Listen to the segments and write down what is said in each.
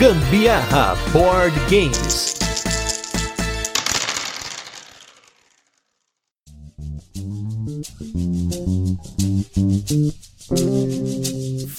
Gambiarra Board Games.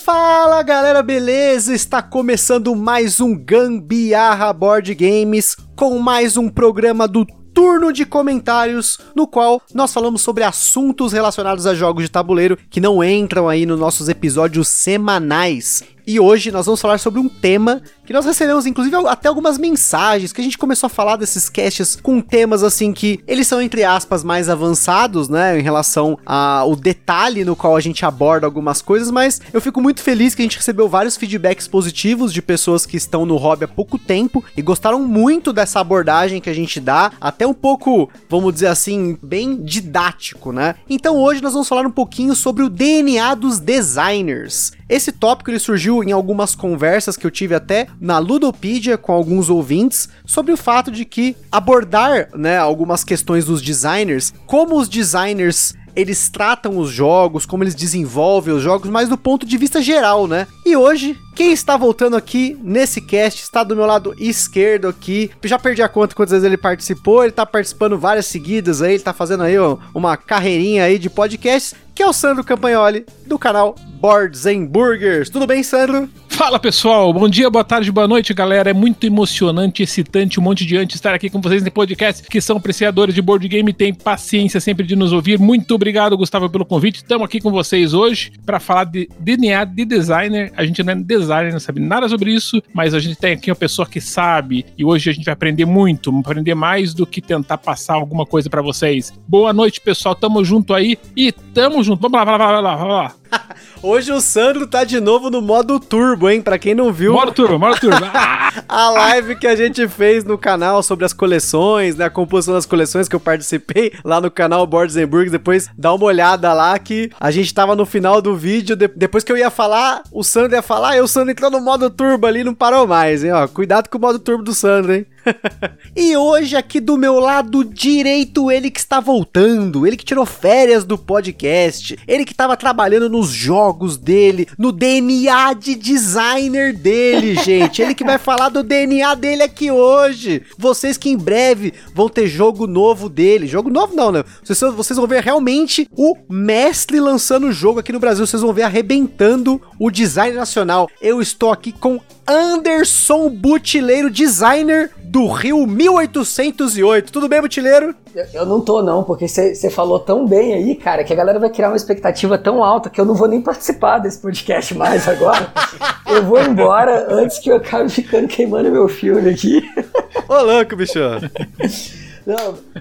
Fala galera, beleza? Está começando mais um Gambiarra Board Games com mais um programa do turno de comentários, no qual nós falamos sobre assuntos relacionados a jogos de tabuleiro que não entram aí nos nossos episódios semanais. E hoje nós vamos falar sobre um tema que nós recebemos, inclusive, até algumas mensagens, que a gente começou a falar desses casts com temas assim que eles são, entre aspas, mais avançados, né? Em relação ao detalhe no qual a gente aborda algumas coisas, mas eu fico muito feliz que a gente recebeu vários feedbacks positivos de pessoas que estão no hobby há pouco tempo e gostaram muito dessa abordagem que a gente dá, até um pouco, vamos dizer assim, bem didático, né? Então hoje nós vamos falar um pouquinho sobre o DNA dos designers. Esse tópico ele surgiu em algumas conversas que eu tive até na Ludopedia com alguns ouvintes sobre o fato de que abordar, né, algumas questões dos designers, como os designers eles tratam os jogos, como eles desenvolvem os jogos, mas do ponto de vista geral, né? E hoje, quem está voltando aqui nesse cast está do meu lado esquerdo aqui. Já perdi a conta quantas vezes ele participou, ele tá participando várias seguidas aí, ele tá fazendo aí uma carreirinha aí de podcasts, que é o Sandro Campagnoli, do canal Boards and Burgers. Tudo bem, Sandro? Fala pessoal, bom dia, boa tarde, boa noite, galera. É muito emocionante, excitante, um monte de antes estar aqui com vocês nesse podcast que são apreciadores de board game, tem paciência sempre de nos ouvir. Muito obrigado, Gustavo, pelo convite. Estamos aqui com vocês hoje para falar de DNA de designer. A gente não é designer, não sabe nada sobre isso, mas a gente tem aqui uma pessoa que sabe e hoje a gente vai aprender muito, aprender mais do que tentar passar alguma coisa para vocês. Boa noite, pessoal. Tamo junto aí e tamo junto. Vamos lá, vamos lá, vamos lá, vamos lá. Hoje o Sandro tá de novo no modo turbo, hein? Pra quem não viu. Modo turbo, modo turbo. a live que a gente fez no canal sobre as coleções, né? A composição das coleções que eu participei lá no canal Boards and Burgers. Depois dá uma olhada lá que a gente tava no final do vídeo. De depois que eu ia falar, o Sandro ia falar, e o Sandro entrou no modo turbo ali não parou mais, hein? Ó, cuidado com o modo turbo do Sandro, hein? e hoje, aqui do meu lado direito, ele que está voltando, ele que tirou férias do podcast, ele que estava trabalhando nos jogos dele, no DNA de designer dele, gente. Ele que vai falar do DNA dele aqui hoje. Vocês que em breve vão ter jogo novo dele. Jogo novo não, né? Vocês, vocês vão ver realmente o mestre lançando o jogo aqui no Brasil. Vocês vão ver arrebentando o design nacional. Eu estou aqui com Anderson Butileiro, designer do Rio 1808. Tudo bem, Butileiro? Eu, eu não tô, não, porque você falou tão bem aí, cara, que a galera vai criar uma expectativa tão alta que eu não vou nem participar desse podcast mais agora. eu vou embora antes que eu acabe ficando queimando meu filme aqui. Ô, louco, bicho.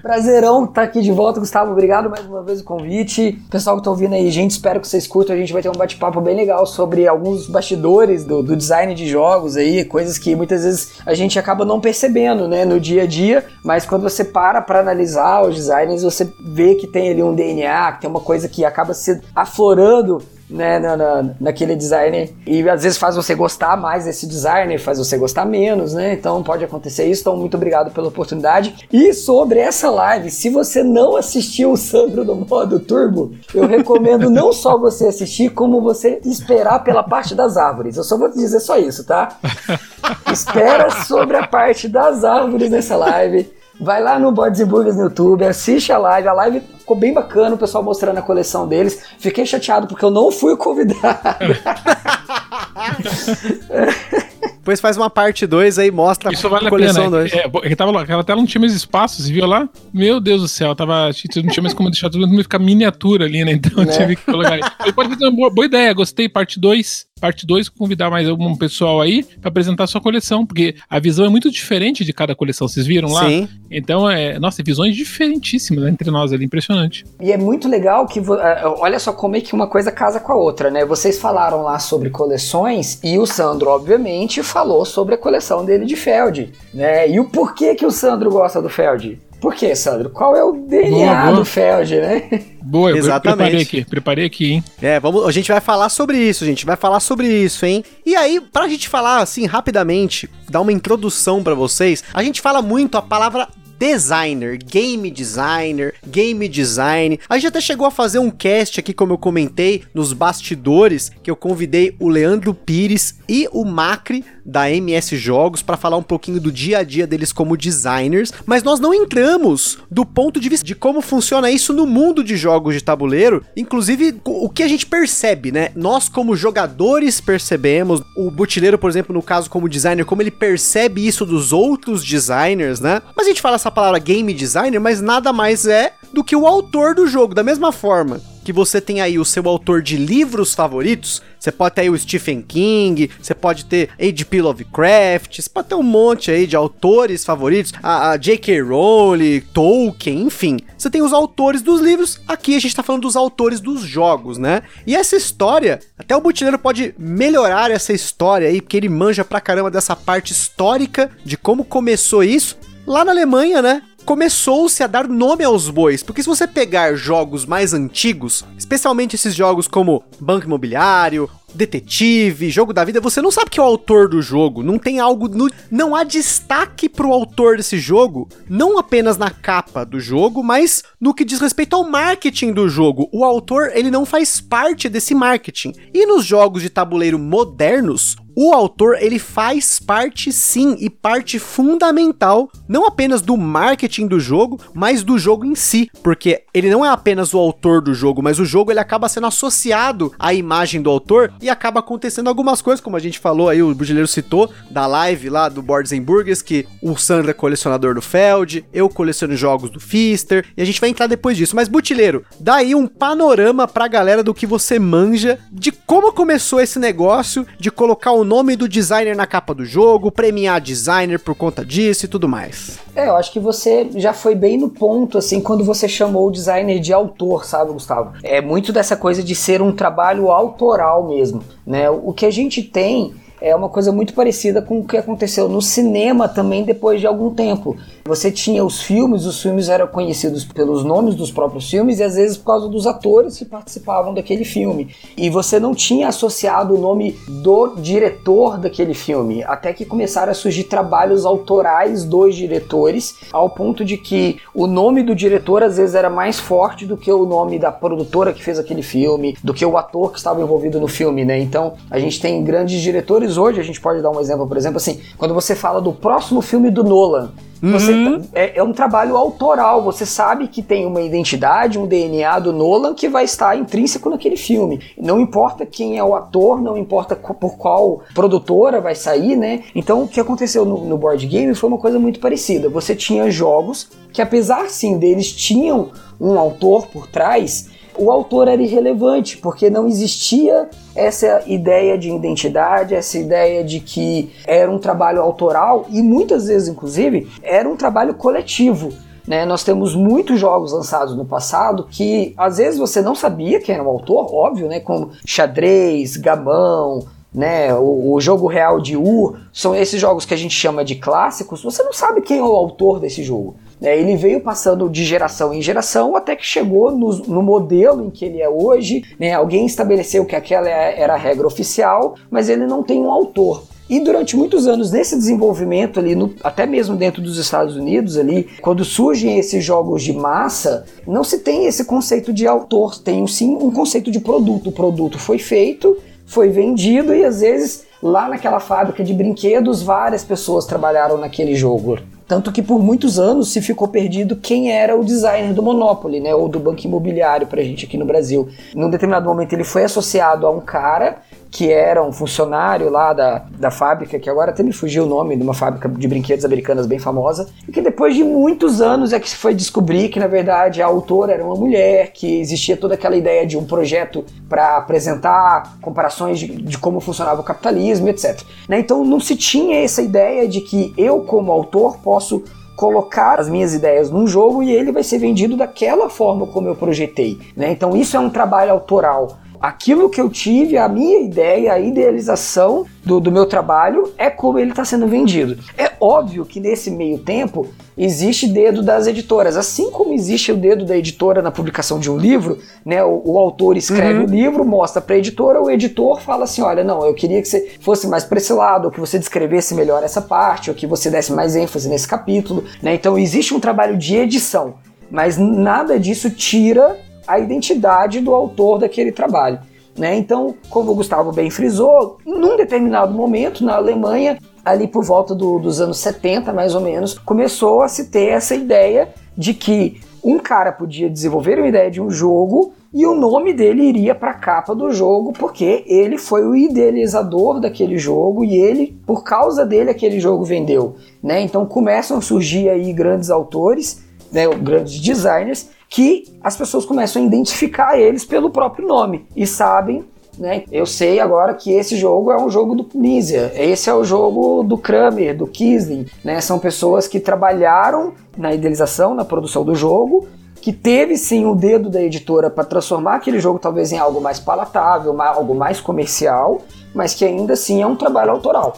Prazerão estar tá aqui de volta, Gustavo. Obrigado mais uma vez o convite. Pessoal que tá ouvindo aí, gente, espero que vocês curtam. A gente vai ter um bate-papo bem legal sobre alguns bastidores do, do, design de jogos aí, coisas que muitas vezes a gente acaba não percebendo, né, no dia a dia. Mas quando você para para analisar os designs, você vê que tem ali um DNA, que tem uma coisa que acaba se aflorando né, na, na, naquele designer. E às vezes faz você gostar mais desse designer, faz você gostar menos, né? Então pode acontecer isso. Então, muito obrigado pela oportunidade. E sobre essa live, se você não assistiu o Sandro no modo turbo, eu recomendo não só você assistir, como você esperar pela parte das árvores. Eu só vou te dizer só isso, tá? Espera sobre a parte das árvores nessa live. Vai lá no Boards e Burgers no YouTube, assiste a live. A live ficou bem bacana, o pessoal mostrando a coleção deles. Fiquei chateado porque eu não fui convidado. Depois faz uma parte 2 aí, mostra Isso vale a coleção 2. É, é, tava, aquela tela não tinha mais espaço, você viu lá? Meu Deus do céu, tava, não tinha mais como deixar tudo ficar miniatura ali, né? Então né? tive que colocar isso. Pode fazer uma boa, boa ideia, gostei, parte 2 parte 2, convidar mais algum pessoal aí para apresentar a sua coleção, porque a visão é muito diferente de cada coleção, vocês viram lá? Sim. Então, é, nossa, visões diferentíssimas né, entre nós ali, impressionante. E é muito legal que, é, olha só como é que uma coisa casa com a outra, né? Vocês falaram lá sobre coleções e o Sandro, obviamente, falou sobre a coleção dele de Feld, né? E o porquê que o Sandro gosta do Feld? Por que, Sandro? Qual é o DNA boa, boa. do Feld, né? Boa, Exatamente. preparei aqui, preparei aqui, hein? É, vamos, a gente vai falar sobre isso, gente, vai falar sobre isso, hein? E aí, pra gente falar assim rapidamente, dar uma introdução para vocês, a gente fala muito a palavra designer, game designer, game design. A gente até chegou a fazer um cast aqui, como eu comentei, nos bastidores, que eu convidei o Leandro Pires e o Macri da MS Jogos para falar um pouquinho do dia a dia deles como designers, mas nós não entramos do ponto de vista de como funciona isso no mundo de jogos de tabuleiro, inclusive o que a gente percebe, né? Nós como jogadores percebemos, o Butileiro, por exemplo, no caso como designer, como ele percebe isso dos outros designers, né? Mas a gente fala essa palavra game designer, mas nada mais é do que o autor do jogo, da mesma forma que você tem aí o seu autor de livros favoritos, você pode ter aí o Stephen King, você pode ter H.P. Lovecraft, você pode ter um monte aí de autores favoritos, a, a J.K. Rowling, Tolkien, enfim. Você tem os autores dos livros, aqui a gente tá falando dos autores dos jogos, né? E essa história, até o Butileiro pode melhorar essa história aí, porque ele manja pra caramba dessa parte histórica de como começou isso. Lá na Alemanha, né? Começou-se a dar nome aos bois, porque se você pegar jogos mais antigos, especialmente esses jogos como Banco Imobiliário, detetive, jogo da vida, você não sabe que é o autor do jogo, não tem algo, no, não há destaque pro autor desse jogo, não apenas na capa do jogo, mas no que diz respeito ao marketing do jogo. O autor, ele não faz parte desse marketing. E nos jogos de tabuleiro modernos, o autor ele faz parte sim e parte fundamental não apenas do marketing do jogo, mas do jogo em si, porque ele não é apenas o autor do jogo, mas o jogo ele acaba sendo associado à imagem do autor e acaba acontecendo algumas coisas, como a gente falou aí, o Bugileiro citou, da live lá do Boards and Burgers, que o Sandra é colecionador do Feld, eu coleciono jogos do Fister, e a gente vai entrar depois disso. Mas, Butileiro, dá aí um panorama pra galera do que você manja, de como começou esse negócio, de colocar o nome do designer na capa do jogo, premiar designer por conta disso e tudo mais. É, eu acho que você já foi bem no ponto, assim, quando você chamou o designer de autor, sabe, Gustavo? É muito dessa coisa de ser um trabalho autoral mesmo mesmo. Né? O que a gente tem é uma coisa muito parecida com o que aconteceu no cinema também depois de algum tempo. Você tinha os filmes, os filmes eram conhecidos pelos nomes dos próprios filmes e às vezes por causa dos atores que participavam daquele filme. E você não tinha associado o nome do diretor daquele filme, até que começaram a surgir trabalhos autorais dos diretores, ao ponto de que o nome do diretor às vezes era mais forte do que o nome da produtora que fez aquele filme, do que o ator que estava envolvido no filme, né? Então, a gente tem grandes diretores hoje, a gente pode dar um exemplo, por exemplo, assim, quando você fala do próximo filme do Nolan, você, uhum. é, é, um trabalho autoral, você sabe que tem uma identidade, um DNA do Nolan que vai estar intrínseco naquele filme. Não importa quem é o ator, não importa por qual produtora vai sair, né? Então o que aconteceu no, no board game foi uma coisa muito parecida. Você tinha jogos que, apesar sim deles tinham um autor por trás, o autor era irrelevante, porque não existia essa ideia de identidade, essa ideia de que era um trabalho autoral e muitas vezes, inclusive, era um trabalho coletivo. Né? Nós temos muitos jogos lançados no passado que às vezes você não sabia quem era o autor, óbvio, né? como xadrez, gamão, né, o, o, jogo real de Ur, são esses jogos que a gente chama de clássicos, você não sabe quem é o autor desse jogo. Né? Ele veio passando de geração em geração até que chegou no, no modelo em que ele é hoje. Né? Alguém estabeleceu que aquela é, era a regra oficial, mas ele não tem um autor. E durante muitos anos nesse desenvolvimento ali, no, até mesmo dentro dos Estados Unidos ali, quando surgem esses jogos de massa, não se tem esse conceito de autor, tem sim um conceito de produto. O produto foi feito, foi vendido e às vezes lá naquela fábrica de brinquedos várias pessoas trabalharam naquele jogo. Tanto que por muitos anos se ficou perdido quem era o designer do Monopoly, né? Ou do Banco Imobiliário pra gente aqui no Brasil. Num determinado momento ele foi associado a um cara que era um funcionário lá da, da fábrica, que agora até me fugiu o nome, de uma fábrica de brinquedos americanas bem famosa, e que depois de muitos anos é que se foi descobrir que na verdade a autora era uma mulher, que existia toda aquela ideia de um projeto para apresentar comparações de, de, como funcionava o capitalismo, etc. Né? Então não se tinha essa ideia de que eu, como autor, posso colocar as minhas ideias num jogo e ele vai ser vendido daquela forma como eu projetei. Né? Então isso é um trabalho autoral aquilo que eu tive, a minha ideia, a idealização do, do meu trabalho é como ele está sendo vendido. É óbvio que nesse meio tempo existe dedo das editoras, assim como existe o dedo da editora na publicação de um livro, né? O, o autor escreve uhum. o livro, mostra para a editora, o editor fala assim, olha, não, eu queria que você fosse mais para esse lado, ou que você descrevesse melhor essa parte, ou que você desse mais ênfase nesse capítulo, né? Então existe um trabalho de edição, mas nada disso tira a identidade do autor daquele trabalho. Né? Então, como o Gustavo bem frisou, num determinado momento na Alemanha, ali por volta do, dos anos 70 mais ou menos, começou a se ter essa ideia de que um cara podia desenvolver uma ideia de um jogo e o nome dele iria para a capa do jogo porque ele foi o idealizador daquele jogo e ele, por causa dele, aquele jogo vendeu. Né? Então começam a surgir aí grandes autores, né, grandes designers, que as pessoas começam a identificar eles pelo próprio nome e sabem né? Eu sei agora que esse jogo é um jogo do Nizia, esse é o jogo do Kramer, do Kisling, né? São pessoas que trabalharam na idealização, na produção do jogo, que teve sim o dedo da editora para transformar aquele jogo talvez em algo mais palatável, algo mais comercial, mas que ainda assim é um trabalho autoral.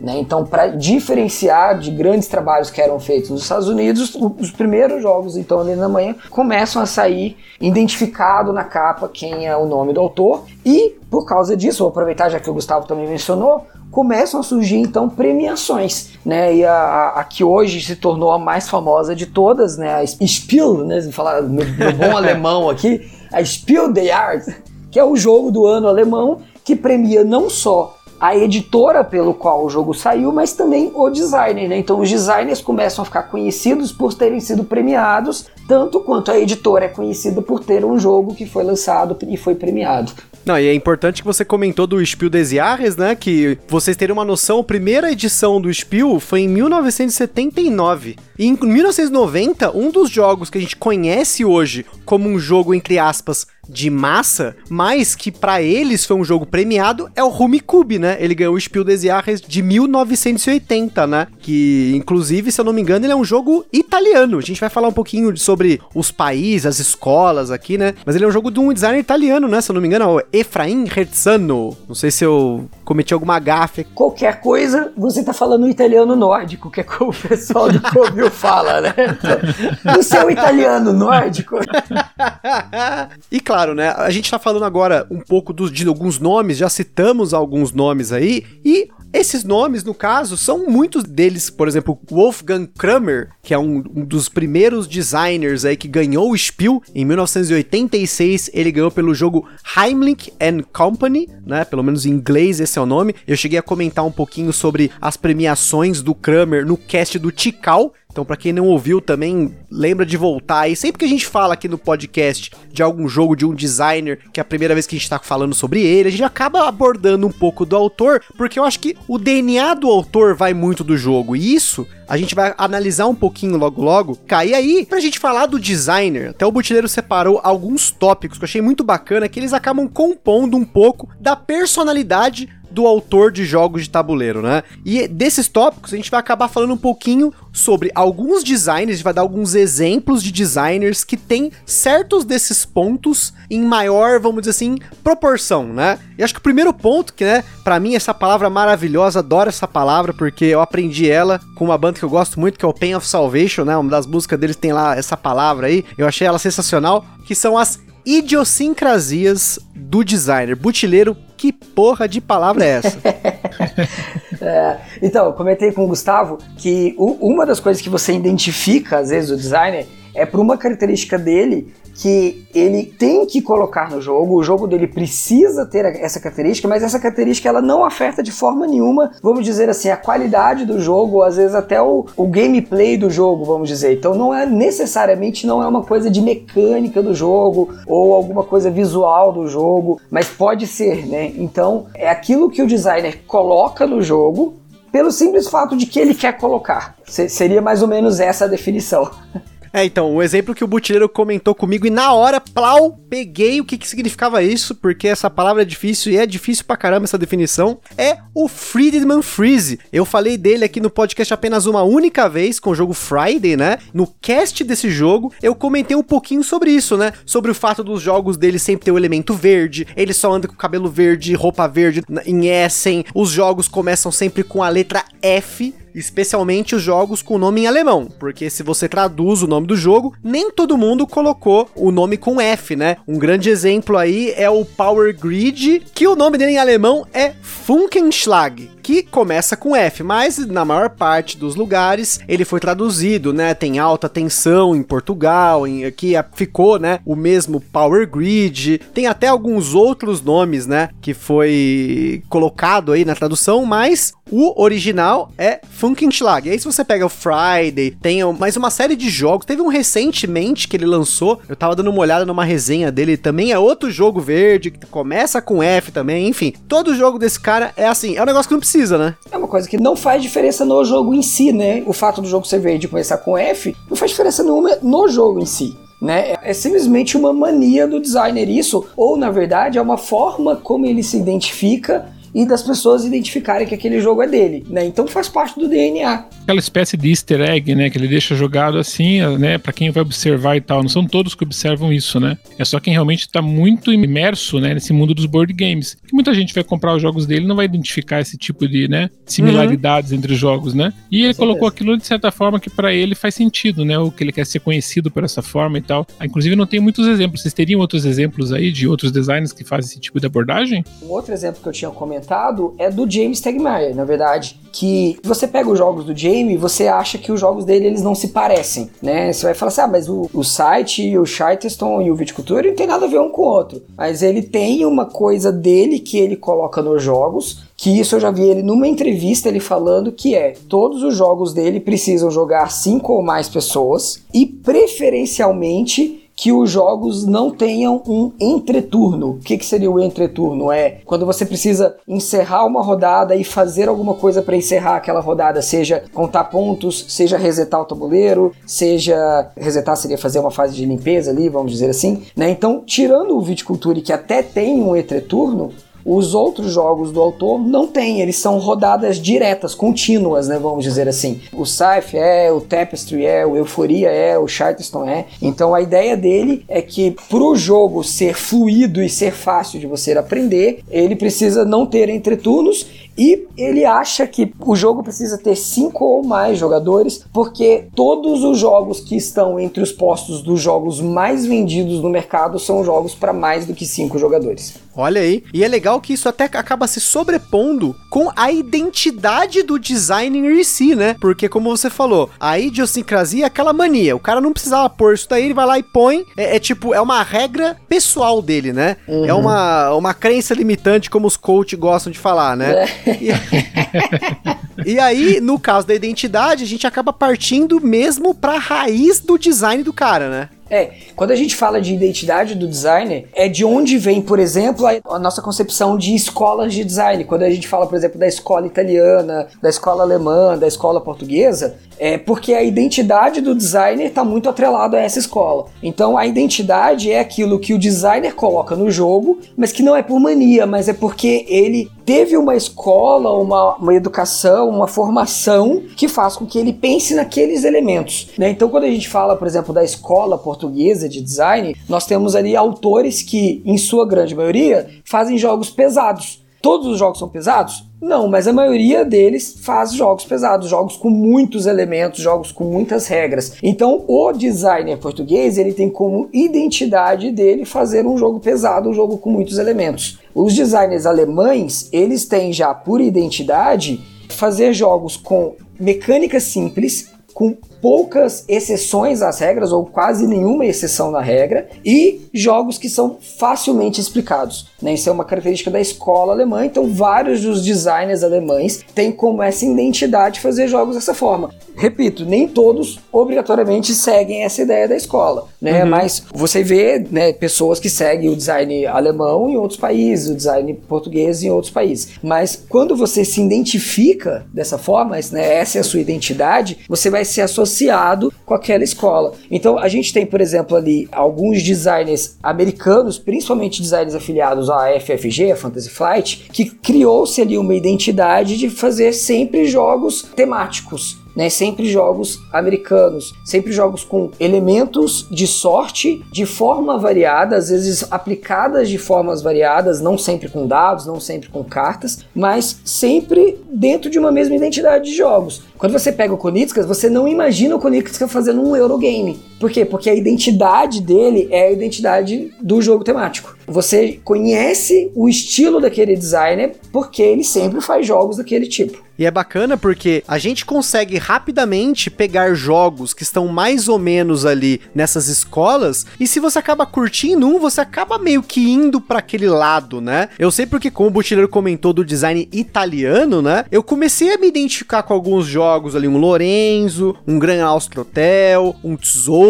Né? Então, para diferenciar de grandes trabalhos que eram feitos nos Estados Unidos, os primeiros jogos, então, ali na manhã, começam a sair identificado na capa quem é o nome do autor. E, por causa disso, vou aproveitar já que o Gustavo também mencionou, começam a surgir então premiações, né? E a, a, que hoje se tornou a mais famosa de todas, né? A Spiel, né? Falar no, no bom alemão aqui, a Spiel des Arts, que é o jogo do ano alemão que premia não só a editora pelo qual o jogo saiu, mas também o designer, né? Então os designers começam a ficar conhecidos por terem sido premiados, tanto quanto a editora é conhecida por ter um jogo que foi lançado e foi premiado. Não, e é importante que você comentou do Spiel des Jahres, né? Que vocês terem uma noção, a primeira edição do Spiel foi em 1979. E em 1990, um dos jogos que a gente conhece hoje como um jogo, entre aspas, de massa, mas que para eles foi um jogo premiado, é o Rumicube, né? Ele ganhou o Spiel des Jahres de 1980, né? Que, inclusive, se eu não me engano, ele é um jogo italiano. A gente vai falar um pouquinho sobre os países, as escolas aqui, né? Mas ele é um jogo de um designer italiano, né? Se eu não me engano, é o Efraim Herzano. Não sei se eu cometi alguma gafe. Qualquer coisa, você tá falando italiano nórdico, que é como o pessoal do Covil fala, né? O seu italiano nórdico. e claro, claro, né? A gente tá falando agora um pouco dos, de alguns nomes, já citamos alguns nomes aí, e esses nomes, no caso, são muitos deles, por exemplo, Wolfgang Kramer, que é um, um, dos primeiros designers aí que ganhou o Spiel em 1986. Ele ganhou pelo jogo Heimlich and Company, né? Pelo menos em inglês esse é o nome. Eu cheguei a comentar um pouquinho sobre as premiações do Kramer no cast do Tikal, então, para quem não ouviu também, lembra de voltar. E sempre que a gente fala aqui no podcast de algum jogo, de um designer, que é a primeira vez que a gente tá falando sobre ele, a gente acaba abordando um pouco do autor, porque eu acho que o DNA do autor vai muito do jogo. E isso a gente vai analisar um pouquinho logo logo. Cai aí, pra gente falar do designer, até o Butileiro separou alguns tópicos que eu achei muito bacana, que eles acabam compondo um pouco da personalidade do autor de jogos de tabuleiro, né? E desses tópicos a gente vai acabar falando um pouquinho sobre alguns designers, a gente vai dar alguns exemplos de designers que têm certos desses pontos em maior, vamos dizer assim, proporção, né? E acho que o primeiro ponto, que né, para mim essa palavra maravilhosa, adoro essa palavra porque eu aprendi ela com uma banda que eu gosto muito, que é o Pain of Salvation, né? Uma das músicas deles tem lá essa palavra aí. Eu achei ela sensacional, que são as idiosincrasias do designer. Butileiro, que porra de palavra é essa? é, então, comentei com o Gustavo que uma das coisas que você identifica, às vezes, o designer é por uma característica dele que ele tem que colocar no jogo, o jogo dele precisa ter essa característica, mas essa característica ela não afeta de forma nenhuma, vamos dizer assim, a qualidade do jogo, ou às vezes até o, o gameplay do jogo, vamos dizer. Então não é necessariamente não é uma coisa de mecânica do jogo ou alguma coisa visual do jogo, mas pode ser, né? Então é aquilo que o designer coloca no jogo pelo simples fato de que ele quer colocar. seria mais ou menos essa a definição. É, então, o exemplo que o Butileiro comentou comigo e na hora, plau, peguei o que, que significava isso, porque essa palavra é difícil e é difícil pra caramba essa definição, é o Friedman Freeze. Eu falei dele aqui no podcast apenas uma única vez com o jogo Friday, né? No cast desse jogo, eu comentei um pouquinho sobre isso, né? Sobre o fato dos jogos dele sempre ter o elemento verde, ele só anda com cabelo verde, roupa verde em Essen, os jogos começam sempre com a letra F, especialmente os jogos com nome em alemão, porque se você traduz o nome do jogo, nem todo mundo colocou o nome com F, né? Um grande exemplo aí é o Power Grid, que o nome dele em alemão é Funkenschlag, que começa com F, mas na maior parte dos lugares ele foi traduzido, né? Tem alta tensão em Portugal, em, aqui ficou, né? O mesmo Power Grid, tem até alguns outros nomes, né? Que foi colocado aí na tradução, mas o original é Funkenschlag. E aí, se você pega o Friday, tem mais uma série de jogos. Teve um recentemente que ele lançou. Eu tava dando uma olhada numa resenha dele. Também é outro jogo verde, que começa com F também. Enfim, todo jogo desse cara é assim. É um negócio que não precisa, né? É uma coisa que não faz diferença no jogo em si, né? O fato do jogo ser verde e começar com F não faz diferença nenhuma no jogo em si. Né? É simplesmente uma mania do designer isso, ou na verdade é uma forma como ele se identifica e das pessoas identificarem que aquele jogo é dele, né? Então faz parte do DNA. Aquela espécie de easter egg, né, que ele deixa jogado assim, né, para quem vai observar e tal. Não são todos que observam isso, né? É só quem realmente está muito imerso, né, nesse mundo dos board games. Que muita gente vai comprar os jogos dele e não vai identificar esse tipo de, né, similaridades uhum. entre os jogos, né? E ele colocou aquilo de certa forma que para ele faz sentido, né? O que ele quer ser conhecido por essa forma e tal. Ah, inclusive não tem muitos exemplos. Vocês teriam outros exemplos aí de outros designers que fazem esse tipo de abordagem? Um outro exemplo que eu tinha comentado é do James Tegmeyer, na verdade, que você pega os jogos do Jamie, você acha que os jogos dele eles não se parecem, né? Você vai falar assim, ah, mas o, o site, o Charterstone e o Viticultura não tem nada a ver um com o outro, mas ele tem uma coisa dele que ele coloca nos jogos que isso eu já vi ele numa entrevista ele falando que é todos os jogos dele precisam jogar cinco ou mais pessoas e preferencialmente que os jogos não tenham um entreturno. O que, que seria o entreturno? É quando você precisa encerrar uma rodada e fazer alguma coisa para encerrar aquela rodada, seja contar pontos, seja resetar o tabuleiro, seja resetar seria fazer uma fase de limpeza ali, vamos dizer assim, né? Então, tirando o Viticulture que até tem um entreturno, os outros jogos do autor não têm, eles são rodadas diretas, contínuas, né, vamos dizer assim. O Scythe é, o Tapestry é, o Euforia é, o Charterstone é. Então a ideia dele é que para o jogo ser fluido e ser fácil de você aprender, ele precisa não ter entreturnos e ele acha que o jogo precisa ter cinco ou mais jogadores, porque todos os jogos que estão entre os postos dos jogos mais vendidos no mercado são jogos para mais do que cinco jogadores. Olha aí, e é legal que isso até acaba se sobrepondo com a identidade do designer em si, né? Porque, como você falou, a idiosincrasia é aquela mania. O cara não precisava pôr isso daí, ele vai lá e põe. É, é tipo, é uma regra pessoal dele, né? Uhum. É uma, uma crença limitante, como os coaches gostam de falar, né? É. E, e aí, no caso da identidade, a gente acaba partindo mesmo pra raiz do design do cara, né? É, quando a gente fala de identidade do designer, é de onde vem, por exemplo, a, nossa concepção de escolas de design. Quando a gente fala, por exemplo, da escola italiana, da escola alemã, da escola portuguesa, é porque a identidade do designer está muito atrelada a essa escola. Então a identidade é aquilo que o designer coloca no jogo, mas que não é por mania, mas é porque ele teve uma escola, uma, uma educação, uma formação que faz com que ele pense naqueles elementos. Né? Então quando a gente fala, por exemplo, da escola portuguesa de design, nós temos ali autores que, em sua grande maioria, fazem jogos pesados. Todos os jogos são pesados? Não, mas a maioria deles faz jogos pesados, jogos com muitos elementos, jogos com muitas regras. Então, o designer português, ele tem como identidade dele fazer um jogo pesado, um jogo com muitos elementos. Os designers alemães, eles têm já por identidade fazer jogos com mecânicas simples, com poucas exceções às regras, ou quase nenhuma exceção na regra, e jogos que são facilmente explicados. Né? Isso é uma característica da escola alemã, então vários dos designers alemães têm como essa identidade fazer jogos dessa forma. Repito, nem todos obrigatoriamente seguem essa ideia da escola, né? Uhum. Mas você vê né, pessoas que seguem o design alemão em outros países, o design português em outros países. Mas quando você se identifica dessa forma, né, essa é a sua identidade, você vai ser associado associado com aquela escola. Então a gente tem, por exemplo, ali alguns designers americanos, principalmente designers afiliados à FFG, a Fantasy Flight, que criou-se ali uma identidade de fazer sempre jogos temáticos né? Sempre jogos americanos, sempre jogos com elementos de sorte de forma variada, às vezes aplicadas de formas variadas, não sempre com dados, não sempre com cartas, mas sempre dentro de uma mesma identidade de jogos. Quando você pega o Konitskas, você não imagina o Konitskas fazendo um Eurogame. Por quê? Porque a identidade dele é a identidade do jogo temático. Você conhece o estilo daquele designer porque ele sempre faz jogos daquele tipo. E é bacana porque a gente consegue rapidamente pegar jogos que estão mais ou menos ali nessas escolas, e se você acaba curtindo um, você acaba meio que indo para aquele lado, né? Eu sei porque, como o Butileiro comentou do design italiano, né? Eu comecei a me identificar com alguns jogos ali, um Lorenzo, um Gran Austro Hotel, um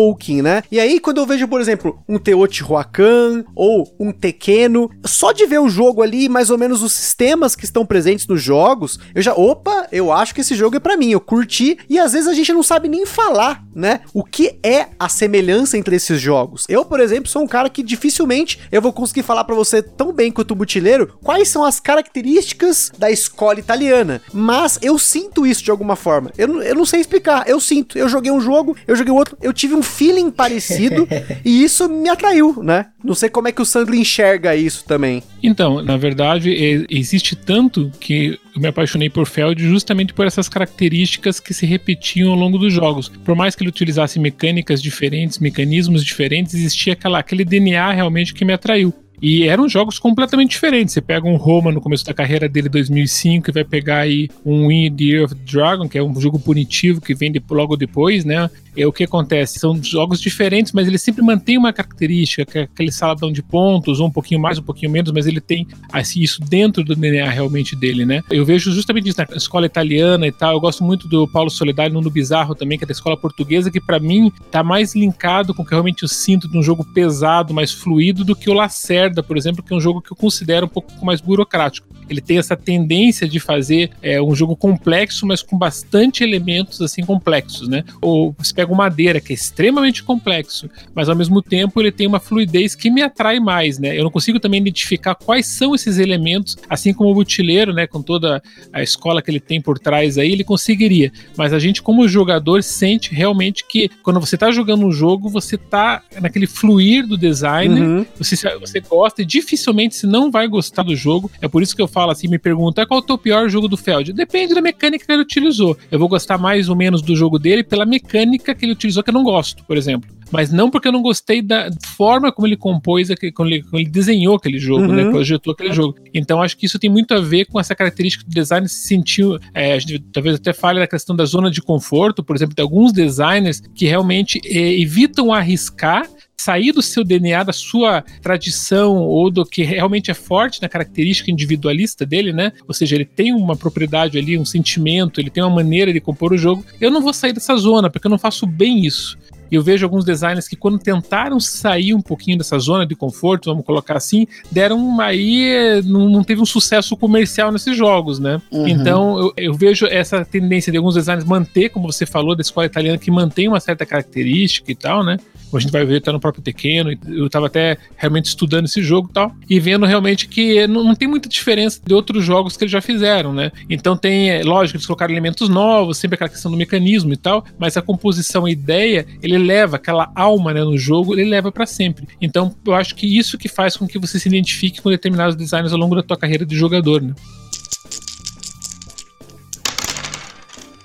Tzolk'in, né? E aí, quando eu vejo, por exemplo, um Teotihuacan ou um Tequeno, só de ver o jogo ali, mais ou menos os sistemas que estão presentes nos jogos, eu já, opa, opa, eu acho que esse jogo é para mim, eu curti, e às vezes a gente não sabe nem falar, né? O que é a semelhança entre esses jogos. Eu, por exemplo, sou um cara que dificilmente eu vou conseguir falar para você tão bem quanto o Butileiro quais são as características da escola italiana, mas eu sinto isso de alguma forma. Eu, eu não sei explicar, eu sinto. Eu joguei um jogo, eu joguei outro, eu tive um feeling parecido e isso me atraiu, né? Não sei como é que o Sandro enxerga isso também. Então, na verdade, existe tanto que eu me apaixonei por Feld justamente por essas características que se repetiam ao longo dos jogos. Por mais que ele utilizasse mecânicas diferentes, mecanismos diferentes, existia aquela, aquele DNA realmente que me atraiu. E eram jogos completamente diferentes. Você pega um Roma no começo da carreira dele, 2005, e vai pegar aí um In the Year of Dragon, que é um jogo punitivo que vem de, logo depois, né? E o que acontece? São jogos diferentes, mas ele sempre mantém uma característica, que é aquele saladão de pontos, um pouquinho mais, um pouquinho menos, mas ele tem assim, isso dentro do DNA realmente dele, né? Eu vejo justamente isso na escola italiana e tal. Eu gosto muito do Paulo Solidário no Bizarro também, que é da escola portuguesa, que para mim tá mais linkado com o que realmente eu sinto de um jogo pesado, mais fluido, do que o Lacerda, por exemplo, que é um jogo que eu considero um pouco mais burocrático. Ele tem essa tendência de fazer é, um jogo complexo, mas com bastante elementos assim complexos, né? Ou você pega o Madeira, que é extremamente complexo, mas ao mesmo tempo ele tem uma fluidez que me atrai mais, né? Eu não consigo também identificar quais são esses elementos, assim como o Butileiro, né? Com toda a escola que ele tem por trás aí, ele conseguiria. Mas a gente, como jogador, sente realmente que quando você está jogando um jogo, você está naquele fluir do designer, uhum. você, você gosta e dificilmente se não vai gostar do jogo. É por isso que eu falo fala assim, me pergunta qual é o teu pior jogo do Feld. Depende da mecânica que ele utilizou. Eu vou gostar mais ou menos do jogo dele pela mecânica que ele utilizou que eu não gosto, por exemplo mas não porque eu não gostei da forma como ele compôs, aquele, como, ele, como ele desenhou aquele jogo, né, uhum. né? Projetou aquele jogo. Então acho que isso tem muito a ver com essa característica do design se sentiu. É, a gente talvez até fale da questão da zona de conforto, por exemplo, de alguns designers que realmente é, evitam arriscar sair do seu DNA, da sua tradição ou do que realmente é forte na característica individualista dele, né? Ou seja, ele tem uma propriedade ali, um sentimento, ele tem uma maneira de compor o jogo. Eu não vou sair dessa zona, porque eu não faço bem isso. E eu vejo alguns designers que, quando tentaram sair um pouquinho dessa zona de conforto, vamos colocar assim, deram aí. Não, não teve um sucesso comercial nesses jogos, né? Uhum. Então eu, eu, vejo essa tendência de alguns designers manter, como você falou, da escola italiana, que mantém uma certa característica e tal, né? a gente vai ver, tá no próprio Tequeno. Eu tava até realmente estudando esse jogo e tal, e vendo realmente que não, não, tem muita diferença de outros jogos que eles já fizeram, né? Então tem, é, lógico, eles colocaram elementos novos, sempre aquela questão do mecanismo e tal, mas a composição, a ideia, ele leva aquela alma né, no jogo, ele leva para sempre. Então eu acho que isso que faz com que você se identifique com determinados designers ao longo da tua carreira de jogador, né?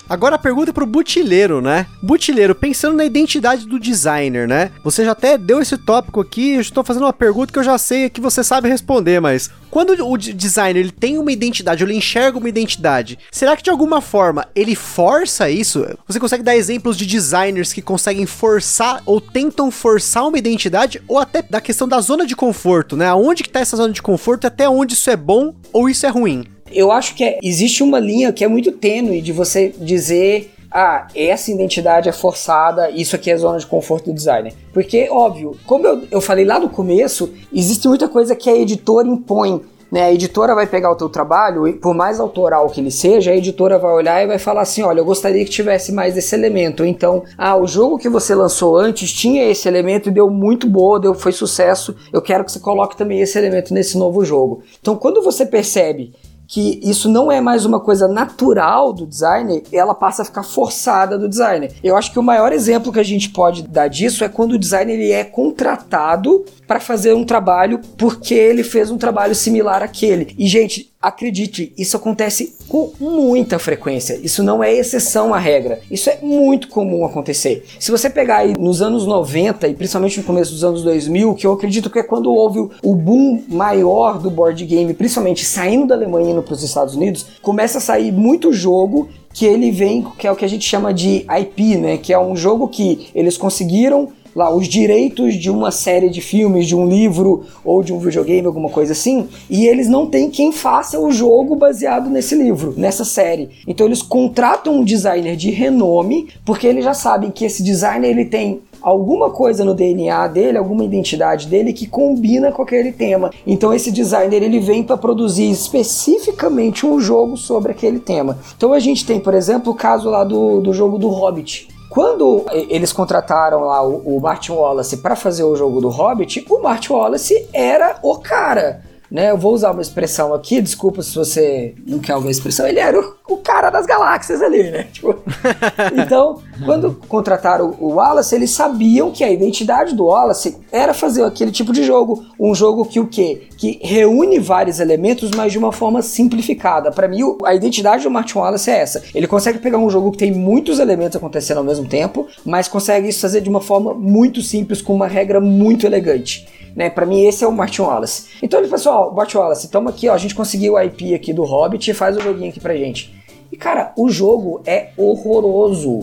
Agora a pergunta é pro Butileiro, né? Butileiro, pensando na identidade do designer, né? Você já até deu esse tópico aqui, eu estou fazendo uma pergunta que eu já sei que você sabe responder, mas quando o designer ele tem uma identidade, ele enxerga uma identidade, será que de alguma forma ele força isso? Você consegue dar exemplos de designers que conseguem forçar ou tentam forçar uma identidade ou até da questão da zona de conforto, né? Aonde que tá essa zona de conforto e até onde isso é bom ou isso é ruim? Eu acho que é, existe uma linha que é muito tênue de você dizer ah, essa identidade é forçada, isso aqui é zona de conforto do designer. Porque, óbvio, como eu, eu falei lá no começo, existe muita coisa que a editora impõe. Né? A editora vai pegar o teu trabalho, e por mais autoral que ele seja, a editora vai olhar e vai falar assim: olha, eu gostaria que tivesse mais esse elemento. Então, ah, o jogo que você lançou antes tinha esse elemento e deu muito boa, deu, foi sucesso. Eu quero que você coloque também esse elemento nesse novo jogo. Então, quando você percebe que isso não é mais uma coisa natural do designer, ela passa a ficar forçada do designer. Eu acho que o maior exemplo que a gente pode dar disso é quando o designer ele é contratado para fazer um trabalho porque ele fez um trabalho similar àquele. E gente, acredite, isso acontece com muita frequência. Isso não é exceção à regra. Isso é muito comum acontecer. Se você pegar aí nos anos 90 e principalmente no começo dos anos 2000, que eu acredito que é quando houve o boom maior do board game, principalmente saindo da Alemanha indo para os Estados Unidos, começa a sair muito jogo que ele vem, que é o que a gente chama de IP, né? Que é um jogo que eles conseguiram lá os direitos de uma série de filmes, de um livro ou de um videogame, alguma coisa assim, e eles não têm quem faça o jogo baseado nesse livro, nessa série. Então eles contratam um designer de renome, porque eles já sabem que esse designer ele tem alguma coisa no DNA dele, alguma identidade dele que combina com aquele tema. Então esse designer ele vem para produzir especificamente um jogo sobre aquele tema. Então a gente tem, por exemplo, o caso lá do, do jogo do Hobbit. Quando eles contrataram lá o, o Martin Wallace para fazer o jogo do Hobbit, o Martin Wallace era o cara né? Eu vou usar uma expressão aqui, desculpa se você não quer ouvir a expressão, ele era o, o cara das galáxias ali, né? Tipo, então, quando contrataram o Wallace, eles sabiam que a identidade do Wallace era fazer aquele tipo de jogo, um jogo que o quê? Que reúne vários elementos, mas de uma forma simplificada. Para mim, a identidade do Martin Wallace é essa. Ele consegue pegar um jogo que tem muitos elementos acontecendo ao mesmo tempo, mas consegue isso fazer de uma forma muito simples, com uma regra muito elegante né? Para mim esse é o Martin Wallace. Então ele falou assim, Martin Wallace, tamo aqui, ó, a gente conseguiu o IP aqui do Hobbit, faz o joguinho aqui pra gente. E cara, o jogo é horroroso,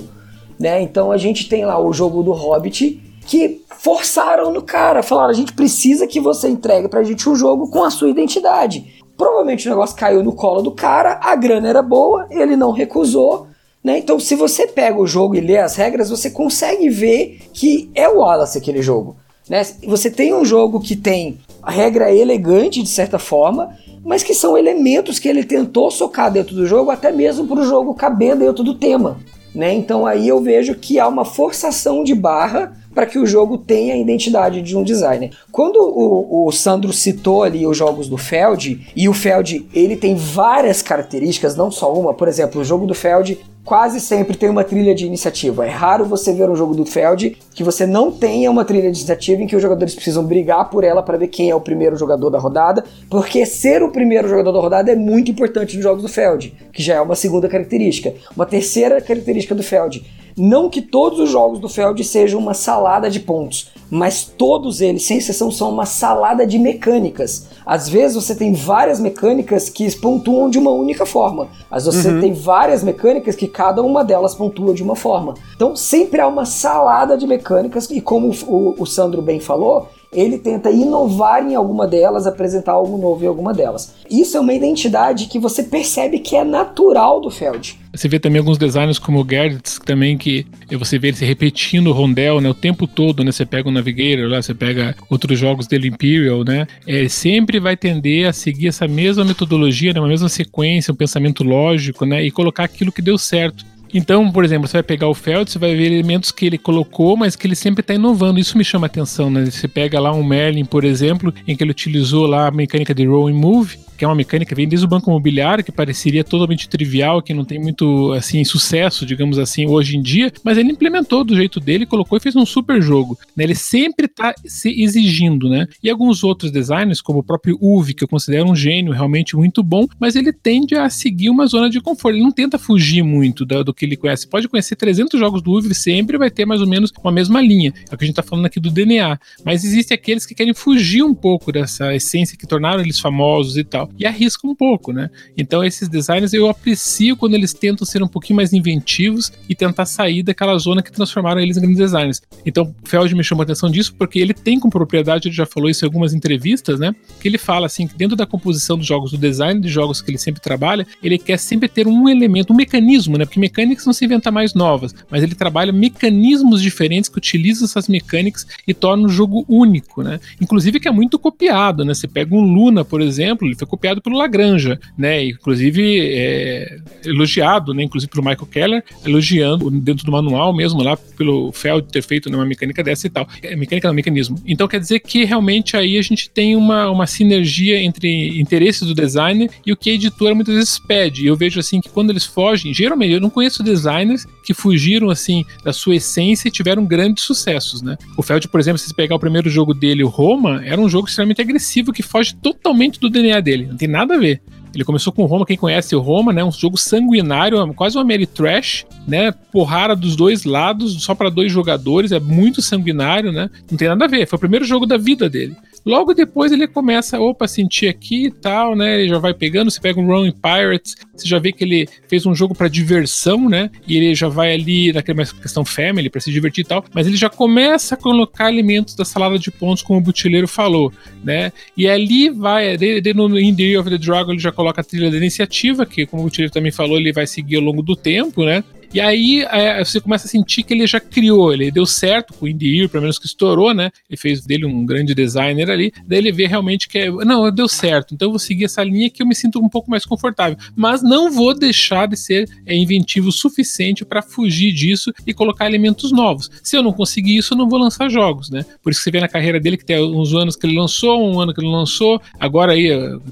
né? Então a gente tem lá o jogo do Hobbit que forçaram no cara, falaram, a gente precisa que você entregue pra gente um jogo com a sua identidade. Provavelmente o negócio caiu no colo do cara, a grana era boa, ele não recusou, né? Então, se você pega o jogo e lê as regras, você consegue ver que é o Wallace aquele jogo. Né? Você tem um jogo que tem a regra elegante de certa forma, mas que são elementos que ele tentou socar dentro do jogo, até mesmo para o jogo caber dentro do tema. Né? Então aí eu vejo que há uma forçação de barra para que o jogo tenha a identidade de um designer. Quando o, o, Sandro citou ali os jogos do Feld, e o Feld ele tem várias características, não só uma, por exemplo, o jogo do Feld quase sempre tem uma trilha de iniciativa. É raro você ver um jogo do Feld que você não tenha uma trilha de iniciativa em que os jogadores precisam brigar por ela para ver quem é o primeiro jogador da rodada, porque ser o primeiro jogador da rodada é muito importante nos jogos do Feld, que já é uma segunda característica. Uma terceira característica do Feld não que todos os jogos do Feld sejam uma salada de pontos, mas todos eles, sem exceção, são uma salada de mecânicas. Às vezes você tem várias mecânicas que pontuam de uma única forma. Às vezes uhum. você tem várias mecânicas que cada uma delas pontua de uma forma. Então sempre há uma salada de mecânicas e como o, o Sandro bem falou, ele tenta inovar em alguma delas, apresentar algo novo em alguma delas. Isso é uma identidade que você percebe que é natural do Feld. Você vê também alguns designers como o Gertz também que você vê ele se repetindo o rondel, né, o tempo todo, né? Você pega o Navigator lá, você pega outros jogos dele Imperial, né? É, sempre vai tender a seguir essa mesma metodologia, né, uma mesma sequência, um pensamento lógico, né, e colocar aquilo que deu certo. Então, por exemplo, você vai pegar o Feld, você vai ver elementos que ele colocou, mas que ele sempre está inovando. Isso me chama atenção, né? Você pega lá um Merlin, por exemplo, em que ele utilizou lá a mecânica de roll and move, que é uma mecânica que vem desde o banco imobiliário, que pareceria totalmente trivial, que não tem muito assim sucesso, digamos assim, hoje em dia, mas ele implementou do jeito dele, colocou e fez um super jogo. Né? Ele sempre está se exigindo, né? E alguns outros designers, como o próprio Uve, que eu considero um gênio realmente muito bom, mas ele tende a seguir uma zona de conforto. Ele não tenta fugir muito do, do que ele conhece. Pode conhecer 300 jogos do Uve, sempre vai ter mais ou menos uma mesma linha. É o que a gente está falando aqui do DNA. Mas existem aqueles que querem fugir um pouco dessa essência que tornaram eles famosos e tal e arrisca um pouco, né? Então esses designers eu aprecio quando eles tentam ser um pouquinho mais inventivos e tentar sair daquela zona que transformaram eles em grandes designers. Então o Feld me chamou a atenção disso porque ele tem com propriedade, ele já falou isso em algumas entrevistas, né? Que ele fala assim que dentro da composição dos jogos, do design de jogos que ele sempre trabalha, ele quer sempre ter um elemento, um mecanismo, né? Porque mecânicas não se inventa mais novas, mas ele trabalha mecanismos diferentes que utilizam essas mecânicas e torna o jogo único, né? Inclusive que é muito copiado, né? Você pega um Luna, por exemplo, ele foi copiado copiado pelo Lagrange, né? Inclusive é, elogiado, né? Inclusive pelo Michael Keller, elogiando dentro do manual mesmo lá pelo Feld ter feito né, uma mecânica dessa e tal. É, mecânica não, mecanismo. Então quer dizer que realmente aí a gente tem uma, uma sinergia entre interesses do designer e o que a editora muitas vezes pede. E eu vejo assim que quando eles fogem, geralmente eu não conheço designers que fugiram assim da sua essência e tiveram grandes sucessos, né? O Feld, por exemplo, se você pegar o primeiro jogo dele, o Roma, era um jogo extremamente agressivo que foge totalmente do DNA dele não tem nada a ver. Ele começou com Roma, quem conhece o Roma, né? Um jogo sanguinário, quase uma Mary Trash, né? Porrada dos dois lados, só para dois jogadores, é muito sanguinário, né? Não tem nada a ver, foi o primeiro jogo da vida dele. Logo depois ele começa, opa, sentir aqui e tal, né? Ele já vai pegando, você pega um Running Pirates, você já vê que ele fez um jogo para diversão, né? E ele já vai ali naquela questão family, para se divertir e tal, mas ele já começa a colocar elementos da salada de pontos, como o Butileiro falou, né? E ali vai, no In the Year of the Dragon ele já coloca a trilha da iniciativa, que como o Butileiro também falou, ele vai seguir ao longo do tempo, né? E aí é, você começa a sentir que ele já criou, ele deu certo com o Indie Ear, pelo menos que estourou, né? Ele fez dele um grande designer ali. Daí ele vê realmente que é, não, deu certo, então eu vou seguir essa linha que eu me sinto um pouco mais confortável. Mas não vou deixar de ser é, inventivo o suficiente para fugir disso e colocar elementos novos. Se eu não conseguir isso, eu não vou lançar jogos, né? Por isso que você vê na carreira dele que tem uns anos que ele lançou, um ano que ele lançou, agora aí,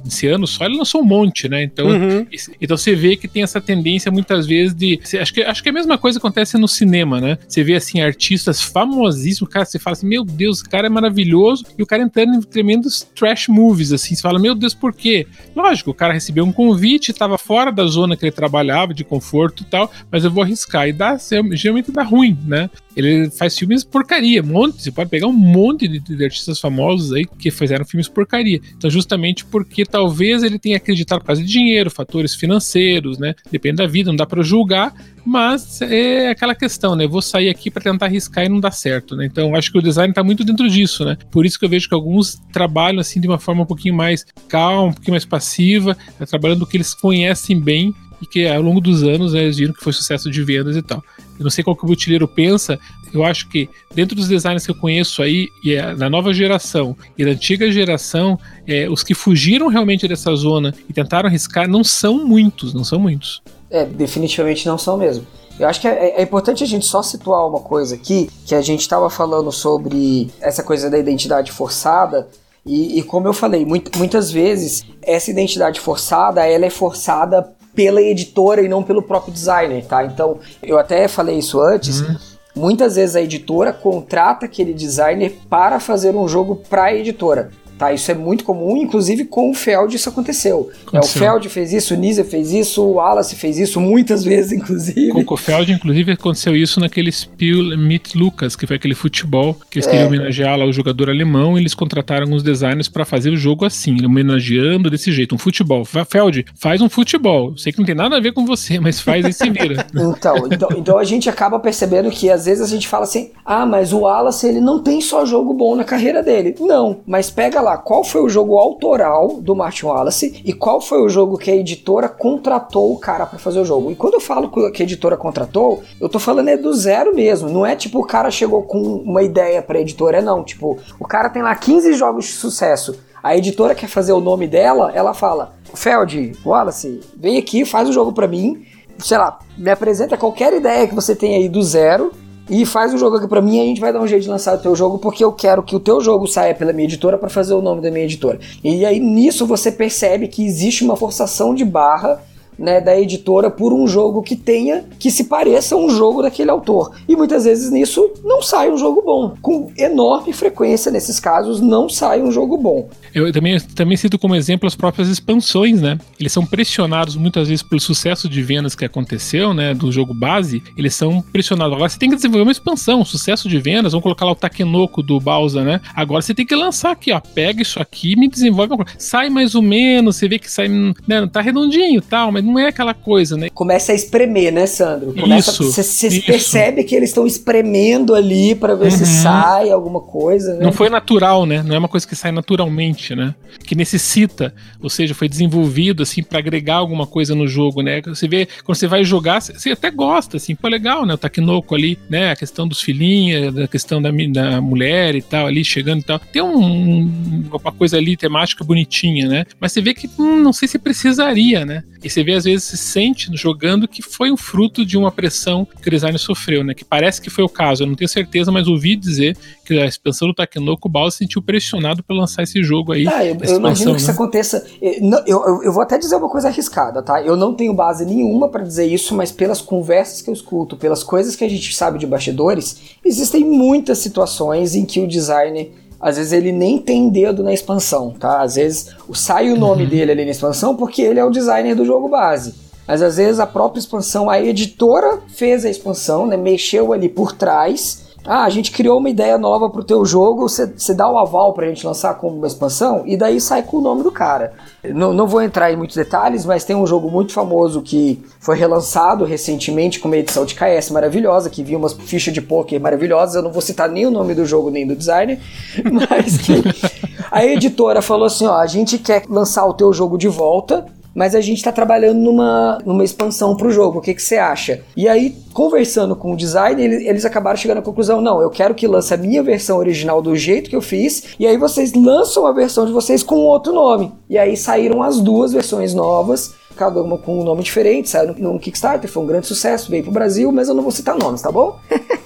esse ano só, ele lançou um monte, né? Então, uhum. então você vê que tem essa tendência muitas vezes de. Acho que acho que a mesma coisa acontece no cinema, né? Você vê assim artistas famosíssimos, cara, você fala assim, meu Deus, o cara é maravilhoso, e o cara entrando em tremendos trash movies, assim, você fala, meu Deus, por quê? Lógico, o cara recebeu um convite, estava fora da zona que ele trabalhava, de conforto e tal, mas eu vou arriscar, e dá, geralmente dá ruim, né? Ele faz filmes porcaria, um monte, você pode pegar um monte de, de artistas famosos aí que fizeram filmes porcaria. Então, justamente porque talvez ele tenha acreditado por causa de dinheiro, fatores financeiros, né? Depende da vida, não dá para julgar, mas é aquela questão, né? vou sair aqui para tentar arriscar e não dá certo, né? Então acho que o design tá muito dentro disso, né? Por isso que eu vejo que alguns trabalham assim de uma forma um pouquinho mais calma, um pouquinho mais passiva, né? trabalhando o que eles conhecem bem e que ao longo dos anos né, eles viram que foi sucesso de vendas e tal. Eu não sei qual que o butileiro pensa, eu acho que dentro dos designers que eu conheço aí, e é, na nova geração e da antiga geração, é, os que fugiram realmente dessa zona e tentaram arriscar não são muitos, não são muitos. É, definitivamente não são mesmo. Eu acho que é, é, importante a gente só situar uma coisa aqui, que a gente estava falando sobre essa coisa da identidade forçada, e, e como eu falei, muito, muitas vezes essa identidade forçada, ela é forçada pela editora e não pelo próprio designer, tá? Então, eu até falei isso antes, uhum. muitas vezes a editora contrata aquele designer para fazer um jogo para a editora. Tá, isso é muito comum, inclusive com o Feld isso aconteceu. aconteceu. É, o Feld fez isso, o Nisa fez isso, o Wallace fez isso muitas vezes, inclusive. Com o Feld, inclusive, aconteceu isso naquele Spiel mit Lucas, que foi aquele futebol que eles é. queriam homenagear lá o jogador alemão e eles contrataram alguns designers para fazer o jogo assim, homenageando desse jeito, um futebol. Feld, faz um futebol. Sei que não tem nada a ver com você, mas faz e se vira. então, então, então a gente acaba percebendo que às vezes a gente fala assim: ah, mas o Wallace ele não tem só jogo bom na carreira dele. Não, mas pega lá qual foi o jogo autoral do Martin Wallace e qual foi o jogo que a editora contratou o cara para fazer o jogo. E quando eu falo que a editora contratou, eu tô falando é do zero mesmo. Não é tipo o cara chegou com uma ideia pra editora, não. Tipo, o cara tem lá 15 jogos de sucesso. A editora quer fazer o nome dela, ela fala: Feld, Wallace, vem aqui, faz o jogo para mim. Sei lá, me apresenta qualquer ideia que você tem aí do zero e faz o jogo aqui para mim e a gente vai dar um jeito de lançar o teu jogo porque eu quero que o teu jogo saia pela minha editora para fazer o nome da minha editora. E aí nisso você percebe que existe uma forçação de barra né, da editora por um jogo que tenha, que se pareça um jogo daquele autor. E muitas vezes nisso não sai um jogo bom. Com enorme frequência, nesses casos, não sai um jogo bom. Eu também, também cito como exemplo as próprias expansões, né? Eles são pressionados muitas vezes pelo sucesso de vendas que aconteceu, né, do jogo base, eles são pressionados. Agora você tem que desenvolver uma expansão, um sucesso de vendas, vamos colocar lá o Takenoko do Bowser, né? Agora você tem que lançar aqui, ó, pega isso aqui me desenvolve uma coisa. Sai mais ou menos, você vê que sai, né, tá redondinho tal, mas não é aquela coisa, né? Começa a espremer, né, Sandro? Começa, isso. Você percebe que eles estão espremendo ali para ver uhum. se sai alguma coisa. Né? Não foi natural, né? Não é uma coisa que sai naturalmente, né? Que necessita, ou seja, foi desenvolvido assim para agregar alguma coisa no jogo, né? Você vê quando você vai jogar, você até gosta, assim, pô, legal, né? O Taquinoco ali, né? A questão dos filhinhos, a questão da, da mulher e tal, ali chegando e tal. Tem um, uma coisa ali temática bonitinha, né? Mas você vê que hum, não sei se precisaria, né? E você vê às vezes se sente jogando que foi um fruto de uma pressão que o designer sofreu, né? Que parece que foi o caso, eu não tenho certeza, mas ouvi dizer que a expansão do Takenoko, o Bowser se sentiu pressionado para lançar esse jogo aí. Ah, eu, eu imagino que né? isso aconteça. Eu, eu, eu, vou até dizer uma coisa arriscada, tá? Eu não tenho base nenhuma para dizer isso, mas pelas conversas que eu escuto, pelas coisas que a gente sabe de bastidores, existem muitas situações em que o designer às vezes ele nem tem dedo na expansão, tá? Às vezes sai o nome uhum. dele ali na expansão porque ele é o designer do jogo base. Mas às vezes a própria expansão, a editora fez a expansão, né? Mexeu ali por trás ah, a gente criou uma ideia nova pro teu jogo, você dá o aval pra gente lançar como uma expansão e daí sai com o nome do cara. Não, não vou entrar em muitos detalhes, mas tem um jogo muito famoso que foi relançado recentemente com uma edição de KS maravilhosa, que vinha umas fichas de poker maravilhosas. Eu não vou citar nem o nome do jogo nem do designer, mas que a editora falou assim: ó, a gente quer lançar o teu jogo de volta mas a gente está trabalhando numa, numa expansão para o jogo. O que, que você acha? E aí, conversando com o design, eles, eles acabaram chegando à conclusão: não, eu quero que lance a minha versão original do jeito que eu fiz, e aí vocês lançam a versão de vocês com outro nome. E aí saíram as duas versões novas cada uma com um nome diferente, saiu no, Kickstarter, foi um grande sucesso, veio pro Brasil, mas eu não vou citar nomes, tá bom?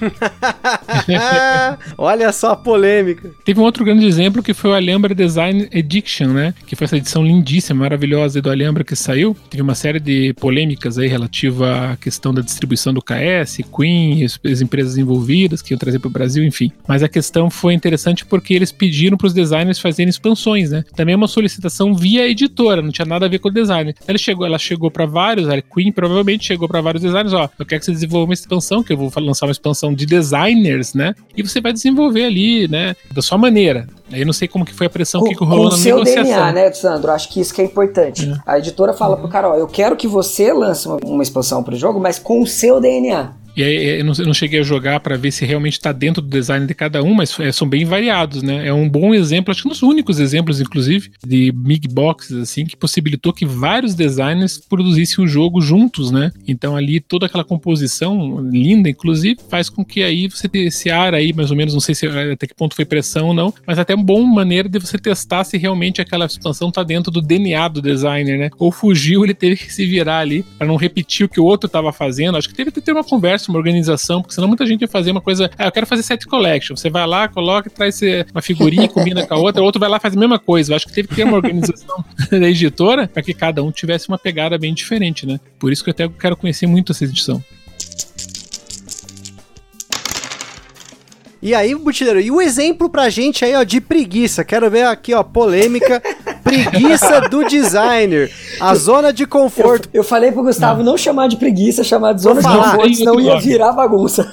Olha só a polêmica. Teve um outro grande exemplo que foi o Alhambra Design Edition, né? Que foi essa edição lindíssima, maravilhosa do Alhambra que saiu. Teve uma série de polêmicas aí relativa à questão da distribuição do KS, Queen, as, as empresas envolvidas que iam trazer para o Brasil, enfim. Mas a questão foi interessante porque eles pediram para os designers fazerem expansões, né? Também é uma solicitação via editora, não tinha nada a ver com o design. Ela chegou, ela chegou para vários, a Queen provavelmente chegou para vários designers, ó, eu quero que você desenvolva uma expansão, que eu vou lançar uma expansão de designers, né? E você vai desenvolver ali, né? Da sua maneira. Aí eu não sei como que foi a pressão com, que rolou na seu negociação. DNA, né, Sandro? Acho que isso que é importante. É. A editora fala uhum. pro cara, ó, eu quero que você lance uma, uma expansão pro jogo, mas com o seu DNA. E aí eu não, cheguei a jogar para ver se realmente está dentro do design de cada um, mas é, são bem variados, né? É um bom exemplo, acho que um dos únicos exemplos, inclusive, de big boxes, assim, que possibilitou que vários designers produzissem o jogo juntos, né? Então ali toda aquela composição linda, inclusive, faz com que aí você tenha esse ar aí, mais ou menos, não sei se até que ponto foi pressão ou não, mas até uma boa maneira de você testar se realmente aquela expansão está dentro do DNA do designer, né? Ou fugiu, ele teve que se virar ali para não repetir o que o outro estava fazendo. Acho que teve que ter uma conversa uma organização, porque senão muita gente ia fazer uma coisa. Ah, eu quero fazer set collection. Você vai lá, coloca, traz uma figurinha, combina com a outra, o outro vai lá faz a mesma coisa. Eu acho que teve que ter uma organização da editora para que cada um tivesse uma pegada bem diferente, né? Por isso que eu até quero conhecer muito essa edição. E aí, Butileiro, e o exemplo pra gente aí, ó, de preguiça. Quero ver aqui, ó, polêmica. preguiça do designer. A zona de conforto. Eu, eu falei pro Gustavo não. não. chamar de preguiça, chamar de zona de conforto, senão ia virar bagunça.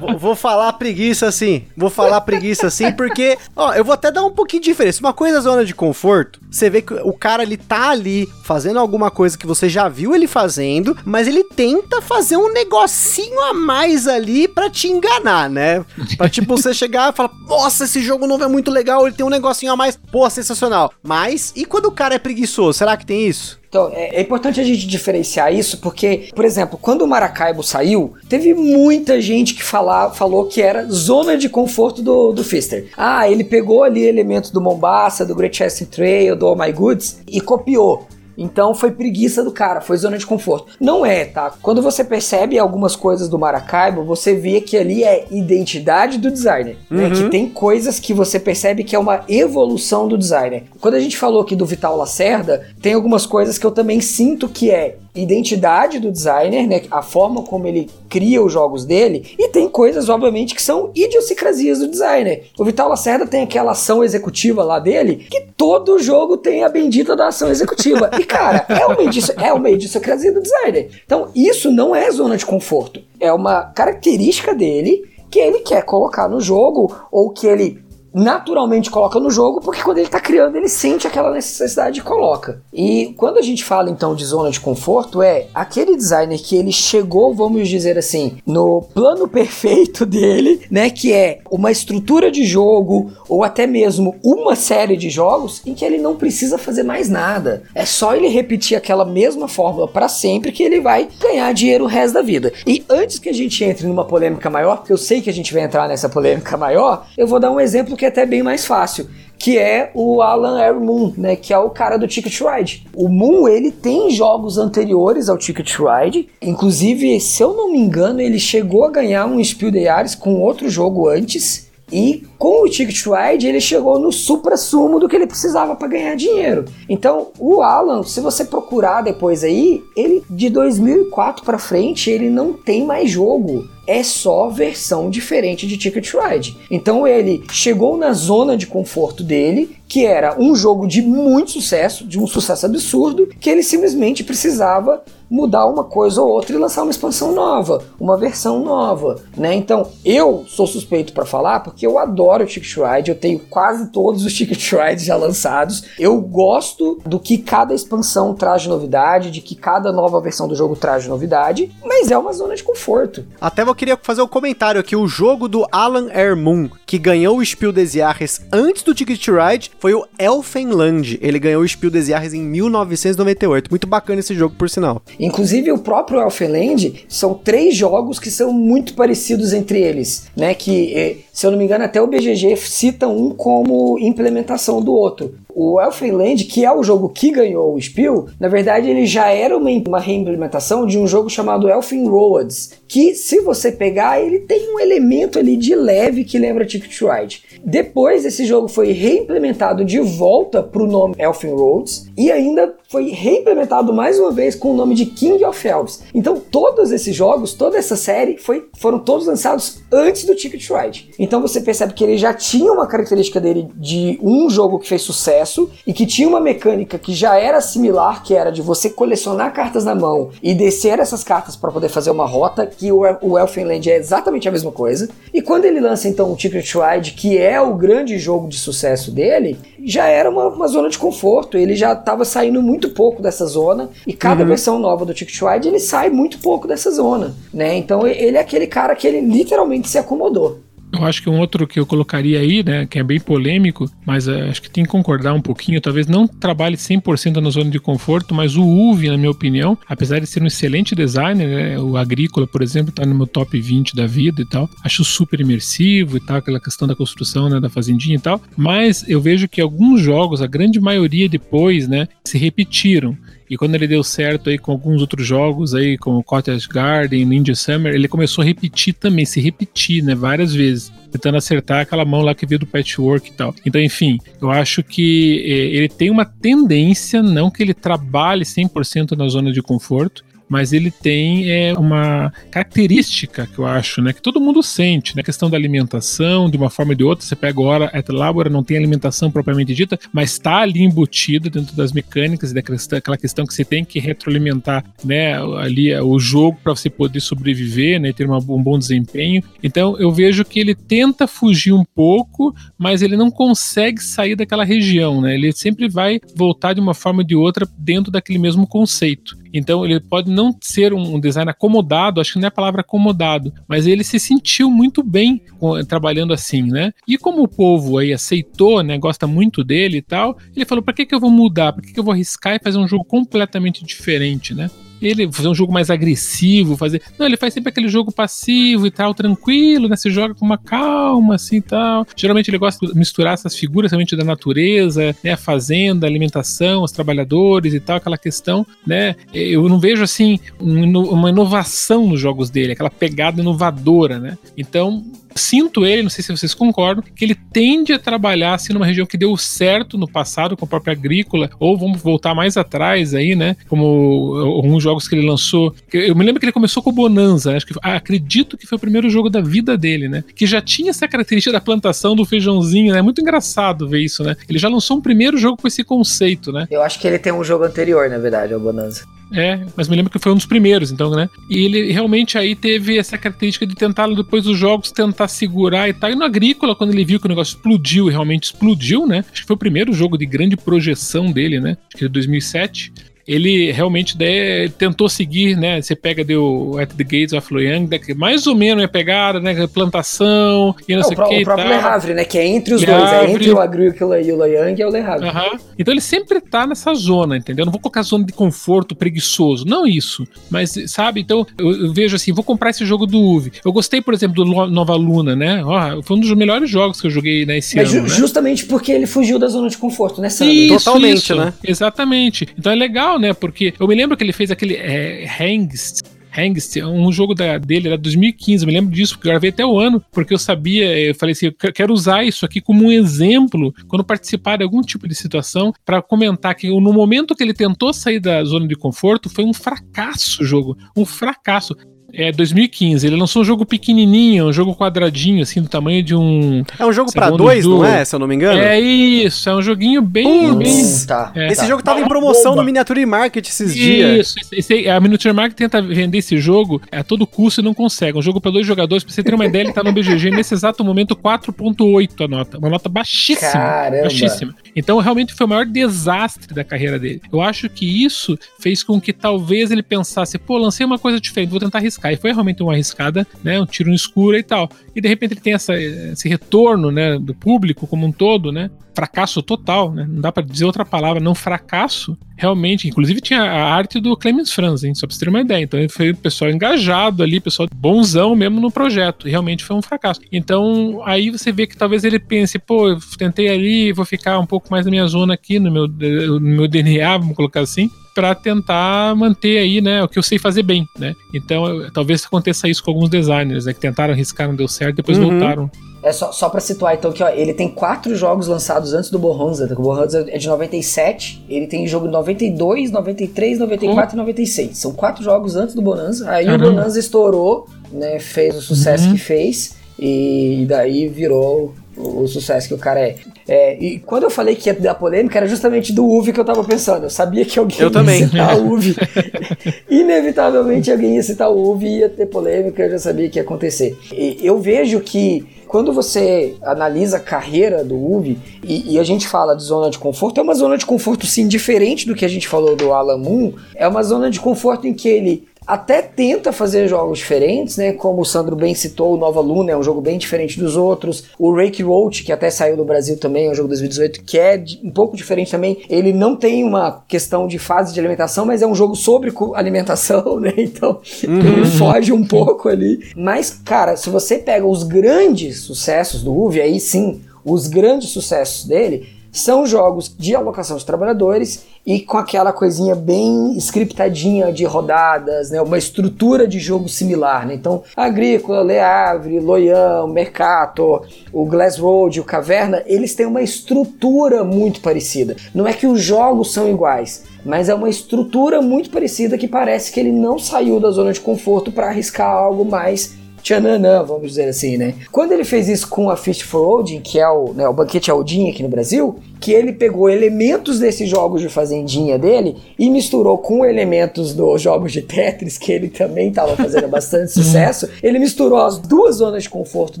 Vou, vou, falar preguiça assim. Vou falar preguiça assim, porque, ó, eu vou até dar um pouquinho de diferença. Uma coisa é zona de conforto, você vê que o cara, ele tá ali fazendo alguma coisa que você já viu ele fazendo, mas ele tenta fazer um negocinho a mais ali para te enganar, né? Pra, tipo, você chegar e falar, nossa, esse jogo novo é muito legal, ele tem um negocinho a mais. Pô, sensacional. Mas, e quando o cara é preguiçoso? Será que tem isso? Então, é, é, importante a gente diferenciar isso, porque, por exemplo, quando o Maracaibo saiu, teve muita gente que falou que era zona de conforto do, do Fister. Ah, ele pegou ali elementos do Mombasa, do Great Chester Trail, do All My Goods e copiou. Então foi preguiça do cara, foi zona de conforto. Não é, tá? Quando você percebe algumas coisas do Maracaibo, você vê que ali é identidade do designer. Uhum. Né? Que tem coisas que você percebe que é uma evolução do designer. Quando a gente falou aqui do Vital Lacerda, tem algumas coisas que eu também sinto que é identidade do designer, né? A forma como ele cria os jogos dele. E tem coisas, obviamente, que são idiosincrasias do designer. O Vital Lacerda tem aquela ação executiva lá dele, que todo jogo tem a bendita da ação executiva. E, cara, é uma, é uma idiosincrasia do designer. Então, isso não é zona de conforto. É uma característica dele que ele quer colocar no jogo, ou que ele naturalmente coloca no jogo, porque quando ele está criando, ele sente aquela necessidade e coloca. E quando a gente fala então de zona de conforto, é aquele designer que ele chegou, vamos dizer assim, no plano perfeito dele, né, que é uma estrutura de jogo ou até mesmo uma série de jogos em que ele não precisa fazer mais nada. É só ele repetir aquela mesma fórmula para sempre que ele vai ganhar dinheiro o resto da vida. E antes que a gente entre numa polêmica maior, porque eu sei que a gente vai entrar nessa polêmica maior, eu vou dar um exemplo que é até bem mais fácil que é o Alan Air Moon, né, que é o cara do Ticket Ride. O Moon, ele tem jogos anteriores ao Ticket Ride, inclusive, se eu não me engano, ele chegou a ganhar um Spiel des Jahres com outro jogo antes, E com o Ticket Ride, ele chegou no supra-sumo do que ele precisava para ganhar dinheiro. Então, o Alan, se você procurar depois aí, ele de 2004 para frente, ele não tem mais jogo é só versão diferente de Ticket Ride. Então ele chegou na zona de conforto dele, que era um jogo de muito sucesso, de um sucesso absurdo, que ele simplesmente precisava mudar uma coisa ou outra e lançar uma expansão nova, uma versão nova, né? Então, eu sou suspeito para falar porque eu adoro o Ticket Ride, eu tenho quase todos os Ticket Rides já lançados. Eu gosto do que cada expansão traz de novidade, de que cada nova versão do jogo traz de novidade, mas é uma zona de conforto. Até eu queria fazer um comentário aqui, o jogo do Alan Air Moon, que ganhou o Spiel des Jahres antes do Ticket Ride, foi o Elfenland. Ele ganhou o Spiel des Jahres em 1998. Muito bacana esse jogo, por sinal. Inclusive, o próprio Elfenland são três jogos que são muito parecidos entre eles, né? Que, eh, se eu não me engano, até o BGG cita um como implementação do outro o Elfenland, que é o jogo que ganhou o Spiel, na verdade ele já era uma, uma reimplementação de um jogo chamado Elfin Roads, que se você pegar, ele tem um elemento ali de leve que lembra Ticket to Ride. Depois esse jogo foi reimplementado de volta para o nome Elfin Roads e ainda foi reimplementado mais uma vez com o nome de King of Elves. Então todos esses jogos, toda essa série foi, foram todos lançados antes do Ticket Ride. Então você percebe que ele já tinha uma característica dele de um jogo que fez sucesso e que tinha uma mecânica que já era similar, que era de você colecionar cartas na mão e descer essas cartas para poder fazer uma rota, que o, o Elfenland é exatamente a mesma coisa. E quando ele lança então o Ticket Ride, que é o grande jogo de sucesso dele, já era uma, uma zona de conforto. Ele já estava saindo muito pouco dessa zona e cada uhum. versão nova do Ticket Ride ele sai muito pouco dessa zona, né? Então ele é aquele cara que ele literalmente se acomodou. Eu acho que um outro que eu colocaria aí, né, que é bem polêmico, mas uh, acho que tem que concordar um pouquinho, talvez não trabalhe 100% na zona de conforto, mas o Uve, na minha opinião, apesar de ser um excelente designer, né, o Agrícola, por exemplo, tá no meu top 20 da vida e tal, acho super imersivo e tal, aquela questão da construção, né, da fazendinha e tal, mas eu vejo que alguns jogos, a grande maioria depois, né, se repetiram. E quando ele deu certo aí com alguns outros jogos aí, como Cottage Garden, Ninja Summer, ele começou a repetir também, se repetir, né, várias vezes, tentando acertar aquela mão lá que veio do patchwork e tal. Então, enfim, eu acho que eh, ele tem uma tendência, não que ele trabalhe 100% na zona de conforto, mas ele tem é, uma característica que eu acho, né, que todo mundo sente, né, a questão da alimentação, de uma forma ou de outra, você pega agora, a Labora não tem alimentação propriamente dita, mas está ali embutida dentro das mecânicas daquela questão que você tem que retroalimentar, né, ali o jogo para você poder sobreviver, né, ter uma, um bom desempenho. Então eu vejo que ele tenta fugir um pouco, mas ele não consegue sair daquela região, né, ele sempre vai voltar de uma forma ou de outra dentro daquele mesmo conceito. Então ele pode não ser um design acomodado, acho que não é a palavra acomodado, mas ele se sentiu muito bem trabalhando assim, né? E como o povo aí aceitou, né, gosta muito dele e tal, ele falou: para que, que eu vou mudar? Para que, que eu vou arriscar e fazer um jogo completamente diferente, né? Ele fazer um jogo mais agressivo, fazer. Não, ele faz sempre aquele jogo passivo e tal, tranquilo, né? Você joga com uma calma, assim e tal. Geralmente ele gosta de misturar essas figuras realmente da natureza, né? A fazenda, a alimentação, os trabalhadores e tal, aquela questão, né? Eu não vejo assim uma inovação nos jogos dele, aquela pegada inovadora, né? Então, sinto ele, não sei se vocês concordam, que ele tende a trabalhar assim numa região que deu certo no passado com a própria agrícola, ou vamos voltar mais atrás aí, né? Como alguns jogos que ele lançou. Eu me lembro que ele começou com o Bonanza, acho que acredito que foi o primeiro jogo da vida dele, né? Que já tinha essa característica da plantação do feijãozinho, né? É muito engraçado ver isso, né? Ele já lançou um primeiro jogo com esse conceito, né? Eu acho que ele tem um jogo anterior, na verdade, ao Bonanza. É, mas me lembro que foi um dos primeiros, então, né? E ele realmente aí teve essa característica de tentar, depois dos jogos, tentar segurar e tal. E no Agrícola, quando ele viu que o negócio explodiu e realmente explodiu, né? Acho que foi o primeiro jogo de grande projeção dele, né? Acho que é 2007 ele realmente de, tentou seguir, né? Você pega deu At the Gates of Loyang, né, mais ou menos é pegada, né? Plantação e não, não sei o que. O próprio Le Havre, né? Que é entre os Le dois, é entre o Agrícola e o Loyang é o Le Havre. Uhum. Então ele sempre tá nessa zona, entendeu? Não vou colocar zona de conforto preguiçoso, não isso. Mas, sabe, então eu, eu vejo assim, vou comprar esse jogo do UV. Eu gostei, por exemplo, do Nova Luna, né? Ó, foi um dos melhores jogos que eu joguei nesse Mas ano. Ju né? Justamente porque ele fugiu da zona de conforto, né, Sandro? Isso, Totalmente, isso. né? Exatamente. Então é legal legal, né? Porque eu me lembro que ele fez aquele é, Hangst, Hengst, um jogo da, dele era 2015, eu me lembro disso, porque eu gravei até o ano, porque eu sabia, eu falei assim, eu quero usar isso aqui como um exemplo quando participar de algum tipo de situação para comentar que no momento que ele tentou sair da zona de conforto foi um fracasso o jogo, um fracasso. É 2015. Ele lançou um jogo pequenininho, um jogo quadradinho, assim, do tamanho de um. É um jogo para dois, do... não é? Se eu não me engano. É isso, é um joguinho bem. bem... Tá, é, esse tá. jogo tava em promoção no Miniature Market esses isso, dias. Isso, esse, a Miniature Market tenta vender esse jogo a todo custo e não consegue. Um jogo para dois jogadores, pra você ter uma ideia, ele tá no BGG nesse exato momento 4,8 a nota. Uma nota baixíssima. Caramba. Baixíssima. Então, realmente foi o maior desastre da carreira dele. Eu acho que isso fez com que talvez ele pensasse, pô, lancei uma coisa diferente, vou tentar arriscar. E foi realmente uma arriscada, né? Um tiro no escuro e tal. E de repente ele tem essa, esse retorno, né, do público como um todo, né? Fracasso total, né? Não dá para dizer outra palavra, não fracasso. Realmente, inclusive tinha a arte do Clemens Franz, hein? Só pra você ter uma ideia. Então ele foi o pessoal engajado ali, pessoal bonzão mesmo no projeto. E realmente foi um fracasso. Então aí você vê que talvez ele pense, pô, eu tentei ali, vou ficar um pouco mais na minha zona aqui, no meu, no meu DNA, vamos colocar assim para tentar manter aí, né, o que eu sei fazer bem, né? Então, eu, talvez aconteça isso com alguns designers, né, que tentaram arriscar, não deu certo, depois uhum. voltaram. É só, só pra situar, então, que ó, ele tem quatro jogos lançados antes do Bonanza. O Bonanza é de 97, ele tem jogo 92, 93, 94 uhum. e 96. São quatro jogos antes do Bonanza. Aí Caramba. o Bonanza estourou, né, fez o sucesso uhum. que fez, e daí virou o, o, sucesso que o cara é. é. E quando eu falei que ia dar polêmica, era justamente do UV que eu tava pensando. Eu sabia que alguém eu ia também. citar o UV. Inevitavelmente alguém ia citar o UV e ia ter polêmica, eu já sabia que ia acontecer. E eu vejo que quando você analisa a carreira do UV e, e, a gente fala de zona de conforto, é uma zona de conforto sim diferente do que a gente falou do Alan Moon. É uma zona de conforto em que ele até tenta fazer jogos diferentes, né? Como o Sandro bem citou, o Nova Luna é um jogo bem diferente dos outros. O Rake Roach, que até saiu do Brasil também, é um jogo de 2018 que é um pouco diferente também. Ele não tem uma questão de fase de alimentação, mas é um jogo sobre alimentação, né? Então uhum. ele foge um pouco ali. Mas, cara, se você pega os grandes sucessos do UV, aí sim, os grandes sucessos dele, são jogos de alocação de trabalhadores e com aquela coisinha bem scriptadinha de rodadas, né? uma estrutura de jogo similar. Né? Então, Agrícola, Le Havre, Loyang, Mercato, o Glass Road, o Caverna, eles têm uma estrutura muito parecida. Não é que os jogos são iguais, mas é uma estrutura muito parecida que parece que ele não saiu da zona de conforto para arriscar algo mais tchananã, vamos dizer assim, né? Quando ele fez isso com a Fist for Odin, que é o, né, o banquete Aldin aqui no Brasil, que ele pegou elementos desses jogos de fazendinha dele e misturou com elementos dos jogos de Tetris, que ele também estava fazendo bastante sucesso, ele misturou as duas zonas de conforto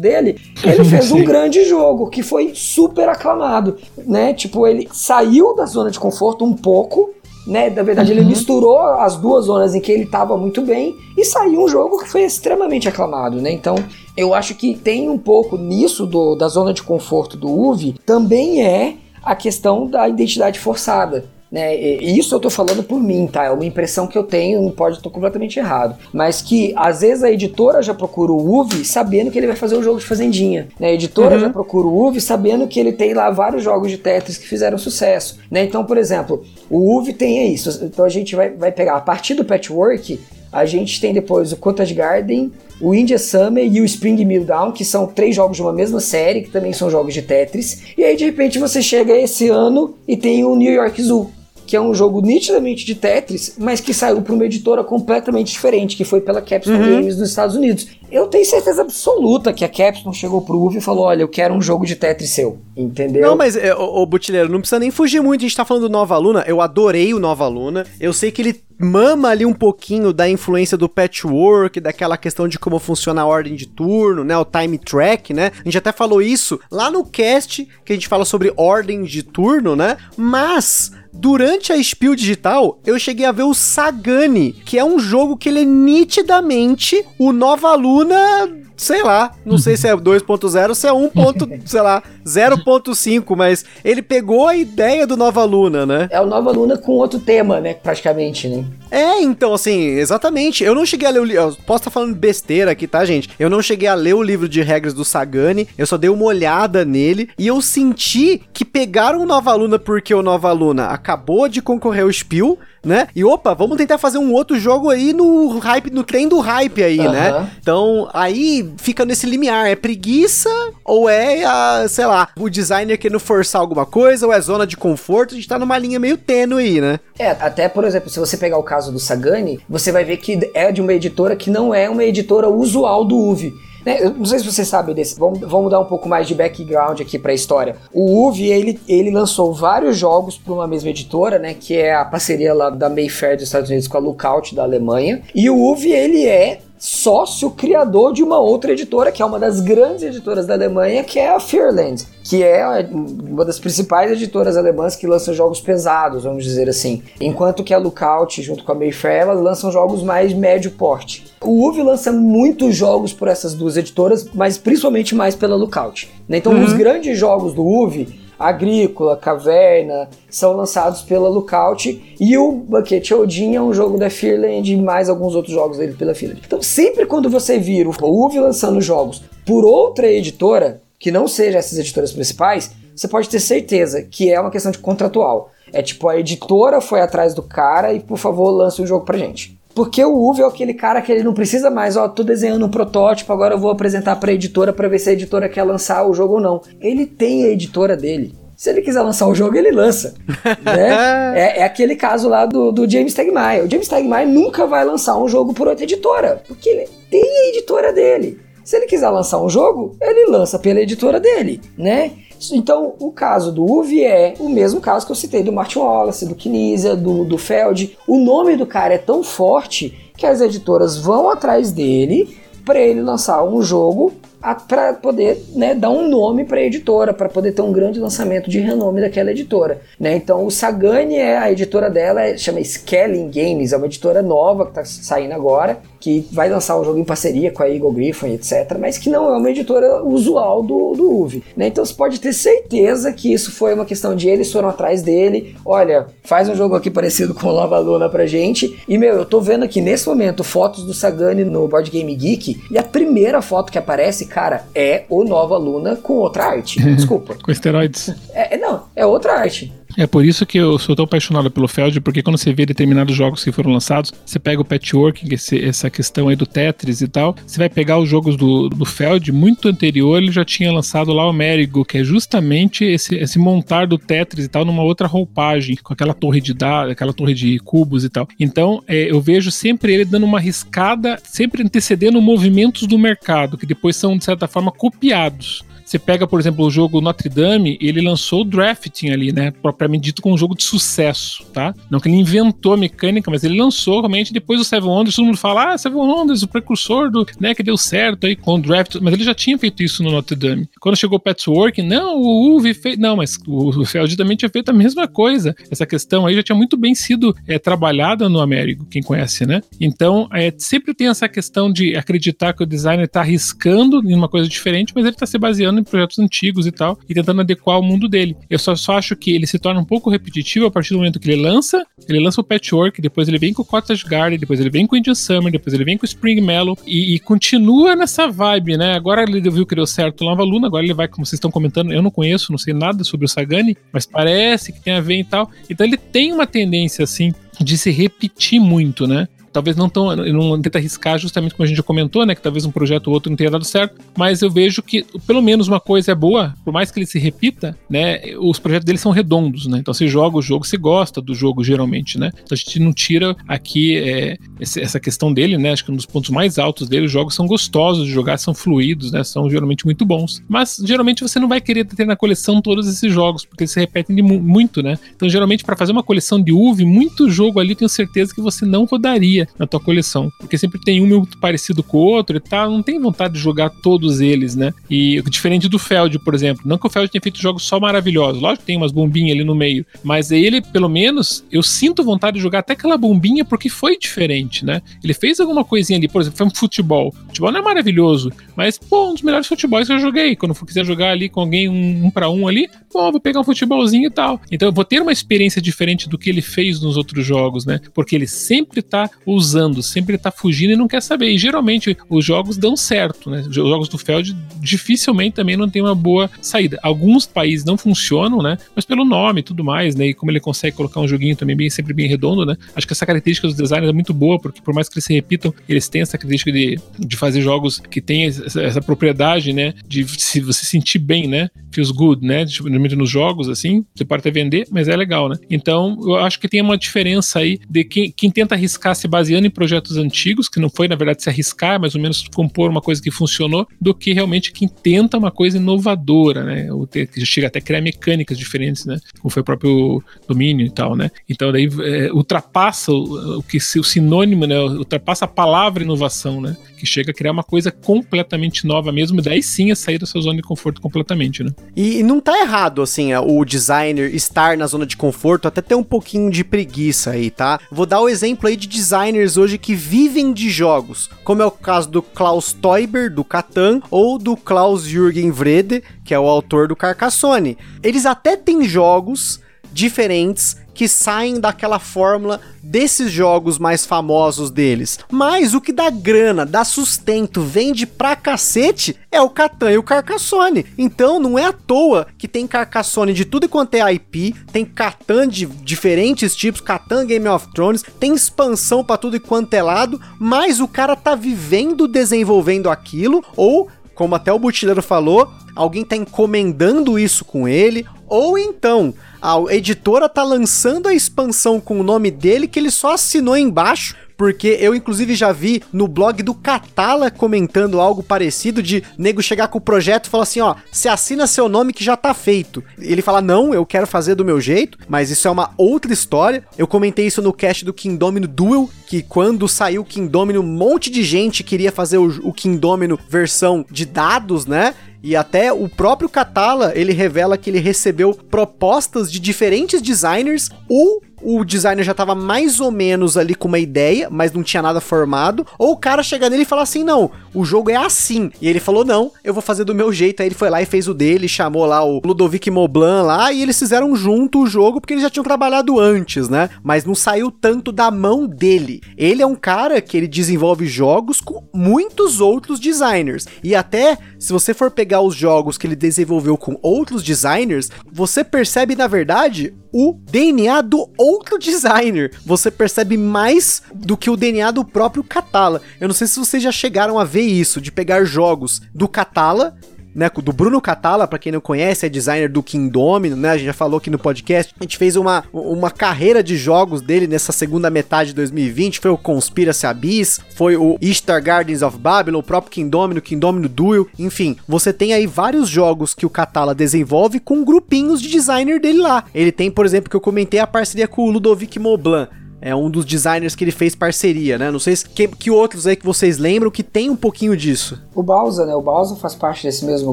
dele, ele fez um grande jogo que foi super aclamado, né? Tipo, ele saiu da zona de conforto um pouco, né? Na verdade, uhum. ele misturou as duas zonas em que ele estava muito bem e saiu um jogo que foi extremamente aclamado, né? Então, eu acho que tem um pouco nisso do, da zona de conforto do UV, também é a questão da identidade forçada. Né? E isso eu tô falando por mim, tá? É uma impressão que eu tenho, não pode estar completamente errado. Mas que às vezes a editora já procura o UV sabendo que ele vai fazer o jogo de fazendinha. Né? A editora uhum. já procura o UV sabendo que ele tem lá vários jogos de Tetris que fizeram sucesso. Né? Então, por exemplo, o UV tem isso. Então a gente vai, vai pegar a partir do patchwork. A gente tem depois o Cottage Garden, o India Summer e o Spring Mill Down, que são três jogos de uma mesma série, que também são jogos de Tetris. E aí, de repente, você chega esse ano e tem o New York Zoo, que é um jogo nitidamente de Tetris, mas que saiu para uma editora completamente diferente, que foi pela Capstone uhum. Games nos Estados Unidos. Eu tenho certeza absoluta que a Capstone chegou pro UV e falou: olha, eu quero um jogo de Tetris seu. Entendeu? Não, mas, é, o, o Butileiro, não precisa nem fugir muito. A gente tá falando do Nova Luna. Eu adorei o Nova Luna. Eu sei que ele mama ali um pouquinho da influência do patchwork, daquela questão de como funciona a ordem de turno, né? O time track, né? A gente até falou isso lá no cast que a gente fala sobre ordem de turno, né? Mas Durante a Spiel Digital, eu cheguei a ver o Sagani, que é um jogo que ele é nitidamente o Nova Luna sei lá, não sei se é 2.0 se é 1. sei lá, 0.5, mas ele pegou a ideia do Nova Luna, né? É o Nova Luna com outro tema, né, praticamente, né? É, então, assim, exatamente. Eu não cheguei a ler o livro. Posso estar falando besteira aqui, tá, gente? Eu não cheguei a ler o livro de regras do Sagani. Eu só dei uma olhada nele. E eu senti que pegaram o Nova Luna porque o Nova Luna acabou de concorrer ao Spiel né? E opa, vamos tentar fazer um outro jogo aí no hype, no trem do hype aí, uhum. né? Então, aí fica nesse limiar, é preguiça ou é, a, sei lá, o designer querendo forçar alguma coisa ou é zona de conforto, a gente tá numa linha meio tênue aí, né? É, até, por exemplo, se você pegar o caso do Sagani, você vai ver que é de uma editora que não é uma editora usual do UV. Né? Não sei se você sabe desse. Vamos, vamos dar um pouco mais de background aqui para a história. O UV ele, ele lançou vários jogos para uma mesma editora, né? Que é a parceria lá da Mayfair dos Estados Unidos com a Lookout da Alemanha. E o UV ele é sócio criador de uma outra editora, que é uma das grandes editoras da Alemanha, que é a Fearland, que é uma das principais editoras alemãs que lançam jogos pesados, vamos dizer assim. Enquanto que a Lookout, junto com a Mayfair, elas lançam jogos mais médio porte. O UV lança muitos jogos por essas duas editoras, mas principalmente mais pela Lookout. Né? Então, uhum. os grandes jogos do UV Agrícola, Caverna, são lançados pela Lookout e o Bucket Odin é um jogo da Fearland e mais alguns outros jogos dele pela Fearland. Então, sempre quando você vir o UV lançando jogos por outra editora, que não seja essas editoras principais, você pode ter certeza que é uma questão de contratual. É tipo, a editora foi atrás do cara e, por favor, lance um jogo pra gente. Porque o Uve é aquele cara que ele não precisa mais, ó, tô desenhando um protótipo, agora eu vou apresentar para a editora para ver se a editora quer lançar o jogo ou não. Ele tem a editora dele. Se ele quiser lançar o jogo, ele lança. né? é, é, aquele caso lá do, do James Tegmaier. O James Tegmaier nunca vai lançar um jogo por outra editora, porque ele tem a editora dele. Se ele quiser lançar um jogo, ele lança pela editora dele, né? Então, o caso do Uvi é o mesmo caso que eu citei do Martin Wallace, do Kinesia, do, do Feld. O nome do cara é tão forte que as editoras vão atrás dele para ele lançar um jogo para poder né, dar um nome para a editora, para poder ter um grande lançamento de renome daquela editora. Né? Então o Sagani é a editora dela, é, chama Skelling Games, é uma editora nova que está saindo agora que vai lançar um jogo em parceria com a Eagle Griffin, etc., mas que não é uma editora usual do, do UV. Né? Então você pode ter certeza que isso foi uma questão de eles foram atrás dele. Olha, faz um jogo aqui parecido com Nova Luna pra gente. E meu, eu tô vendo aqui nesse momento fotos do Sagani no Board Game Geek e a primeira foto que aparece, cara, é o Nova Luna com outra arte. Desculpa. com esteroides. É, é, não, é outra arte. É por isso que eu sou tão apaixonado pelo Feld, porque quando você vê determinados jogos que foram lançados, você pega o patchwork, esse, essa questão aí do Tetris e tal, você vai pegar os jogos do, do Feld, muito anterior ele já tinha lançado lá o Merigo, que é justamente esse, esse montar do Tetris e tal numa outra roupagem, com aquela torre de dados, aquela torre de cubos e tal. Então, é, eu vejo sempre ele dando uma riscada, sempre antecedendo movimentos do mercado, que depois são, de certa forma, copiados. Você pega, por exemplo, o jogo Notre Dame, ele lançou o drafting ali, né? Propriamente dito, com um jogo de sucesso, tá? Não que ele inventou a mecânica, mas ele lançou realmente depois do Seven Wonders. Todo mundo fala, ah, Seven Wonders, o precursor do, né, que deu certo aí com o draft. Mas ele já tinha feito isso no Notre Dame. Quando chegou o Patchwork, não, o UV fez. Não, mas o Feld também tinha feito a mesma coisa. Essa questão aí já tinha muito bem sido é, trabalhada no Américo, quem conhece, né? Então, é, sempre tem essa questão de acreditar que o designer está arriscando em uma coisa diferente, mas ele está se baseando em projetos antigos e tal, e tentando adequar o mundo dele. Eu só, só acho que ele se torna um pouco repetitivo a partir do momento que ele lança, ele lança o Patchwork, depois ele vem com o Cottage Garden, depois ele vem com o Indian Summer, depois ele vem com o Spring Mellow, e, e continua nessa vibe, né? Agora ele viu que deu certo Nova Luna, agora ele vai, como vocês estão comentando, eu não conheço, não sei nada sobre o Sagani, mas parece que tem a ver e tal. Então ele tem uma tendência, assim, de se repetir muito, né? Talvez não tão, não tenta arriscar justamente como a gente já comentou, né, que talvez um projeto ou outro não tenha dado certo, mas eu vejo que pelo menos uma coisa é boa, por mais que ele se repita, né, os projetos dele são redondos, né, então você joga o jogo, você gosta do jogo geralmente, né, então a gente não tira aqui é, essa questão dele, né, acho que um dos pontos mais altos dele, os jogos são gostosos de jogar, são fluidos, né, são geralmente muito bons, mas geralmente você não vai querer ter na coleção todos esses jogos, porque eles se repetem muito, né, então geralmente para fazer uma coleção de UV, muito jogo ali, tenho certeza que você não rodaria na tua coleção. Porque sempre tem um muito parecido com o outro e tal, não tem vontade de jogar todos eles, né? E diferente do Feld, por exemplo. Não que o Feld tenha feito jogos só maravilhosos, lógico que tem umas bombinhas ali no meio, mas ele, pelo menos, eu sinto vontade de jogar até aquela bombinha porque foi diferente né? Ele fez alguma coisinha ali, por exemplo, foi um futebol. Futebol não é maravilhoso, mas, pô, um dos melhores futebols que eu joguei. Quando eu quiser jogar ali com alguém um, um para um ali, pô, vou pegar um futebolzinho e tal. Então eu vou ter uma experiência diferente do que ele fez nos outros jogos, né? Porque ele sempre tá usando, sempre tá fugindo e não quer saber. E geralmente os jogos dão certo, né? Os jogos do Feld dificilmente também não tem uma boa saída. Alguns países não funcionam, né? Mas pelo nome e tudo mais, né? E como ele consegue colocar um joguinho também bem, sempre bem redondo, né? Acho que essa característica dos designers é muito boa, porque por mais que eles se repitam, eles têm essa característica de, de fazer jogos que têm essa, essa propriedade, né? De se você sentir bem, né? Feels good, né? Geralmente nos jogos, assim, você pode até vender, mas é legal, né? Então, eu acho que tem uma diferença aí de quem, quem tenta arriscar se baseando em projetos antigos, que não foi, na verdade, se arriscar, mais ou menos compor uma coisa que funcionou, do que realmente quem tenta uma coisa inovadora, né? Ou ter, que chega até a criar mecânicas diferentes, né? Como foi o próprio domínio e tal, né? Então, daí é, ultrapassa o, o que o sinônimo, né? Ultrapassa a palavra inovação, né? Que chega a criar uma coisa completamente nova mesmo, e daí sim a sair da sua zona de conforto completamente, né? E, não tá errado, assim, o designer estar na zona de conforto, até ter um pouquinho de preguiça aí, tá? Vou dar o exemplo aí de designers hoje que vivem de jogos, como é o caso do Klaus Teuber, do Catan, ou do Klaus Jürgen Vrede, que é o autor do Carcassonne. Eles até têm jogos diferentes que saem daquela fórmula desses jogos mais famosos deles. Mas o que dá grana, dá sustento, vende pra cacete é o Catan e o Carcassonne. Então não é à toa que tem Carcassonne de tudo quanto é IP, tem Catan de diferentes tipos, Catan Game of Thrones, tem expansão para tudo quanto é lado, mas o cara tá vivendo desenvolvendo aquilo ou como até o Butileiro falou, alguém tá encomendando isso com ele, ou então a editora tá lançando a expansão com o nome dele que ele só assinou embaixo porque eu inclusive já vi no blog do Catala comentando algo parecido de nego chegar com o projeto e falar assim, ó, se assina seu nome que já tá feito. Ele fala, não, eu quero fazer do meu jeito, mas isso é uma outra história. Eu comentei isso no cast do Kingdomino Duel, que quando saiu o Kingdomino, um monte de gente queria fazer o, o Kingdomino versão de dados, né? E até o próprio Catala, ele revela que ele recebeu propostas de diferentes designers. O o designer já tava mais ou menos ali com uma ideia, mas não tinha nada formado, ou o cara chega nele e fala assim: "Não, o jogo é assim". E ele falou: "Não, eu vou fazer do meu jeito". Aí ele foi lá e fez o dele, chamou lá o Ludovic Moblan lá e eles fizeram junto o jogo porque eles já tinham trabalhado antes, né? Mas não saiu tanto da mão dele. Ele é um cara que ele desenvolve jogos com muitos outros designers. E até se você for pegar os jogos que ele desenvolveu com outros designers, você percebe na verdade o DNA do outro designer. Você percebe mais do que o DNA do próprio Catala. Eu não sei se vocês já chegaram a ver isso, de pegar jogos do Catala né, do Bruno Catala, para quem não conhece, é designer do Kingdomino, né? A gente já falou aqui no podcast. A gente fez uma, uma carreira de jogos dele nessa segunda metade de 2020. Foi o Conspiracy Abyss, foi o Easter Gardens of Babylon, o próprio Kingdomino, Kingdomino Duel. Enfim, você tem aí vários jogos que o Catala desenvolve com grupinhos de designer dele lá. Ele tem, por exemplo, que eu comentei a parceria com o Ludovic Moblan é um dos designers que ele fez parceria, né? Não sei se, que, que outros aí que vocês lembram que tem um pouquinho disso. O Bausa, né? O Bausa faz parte desse mesmo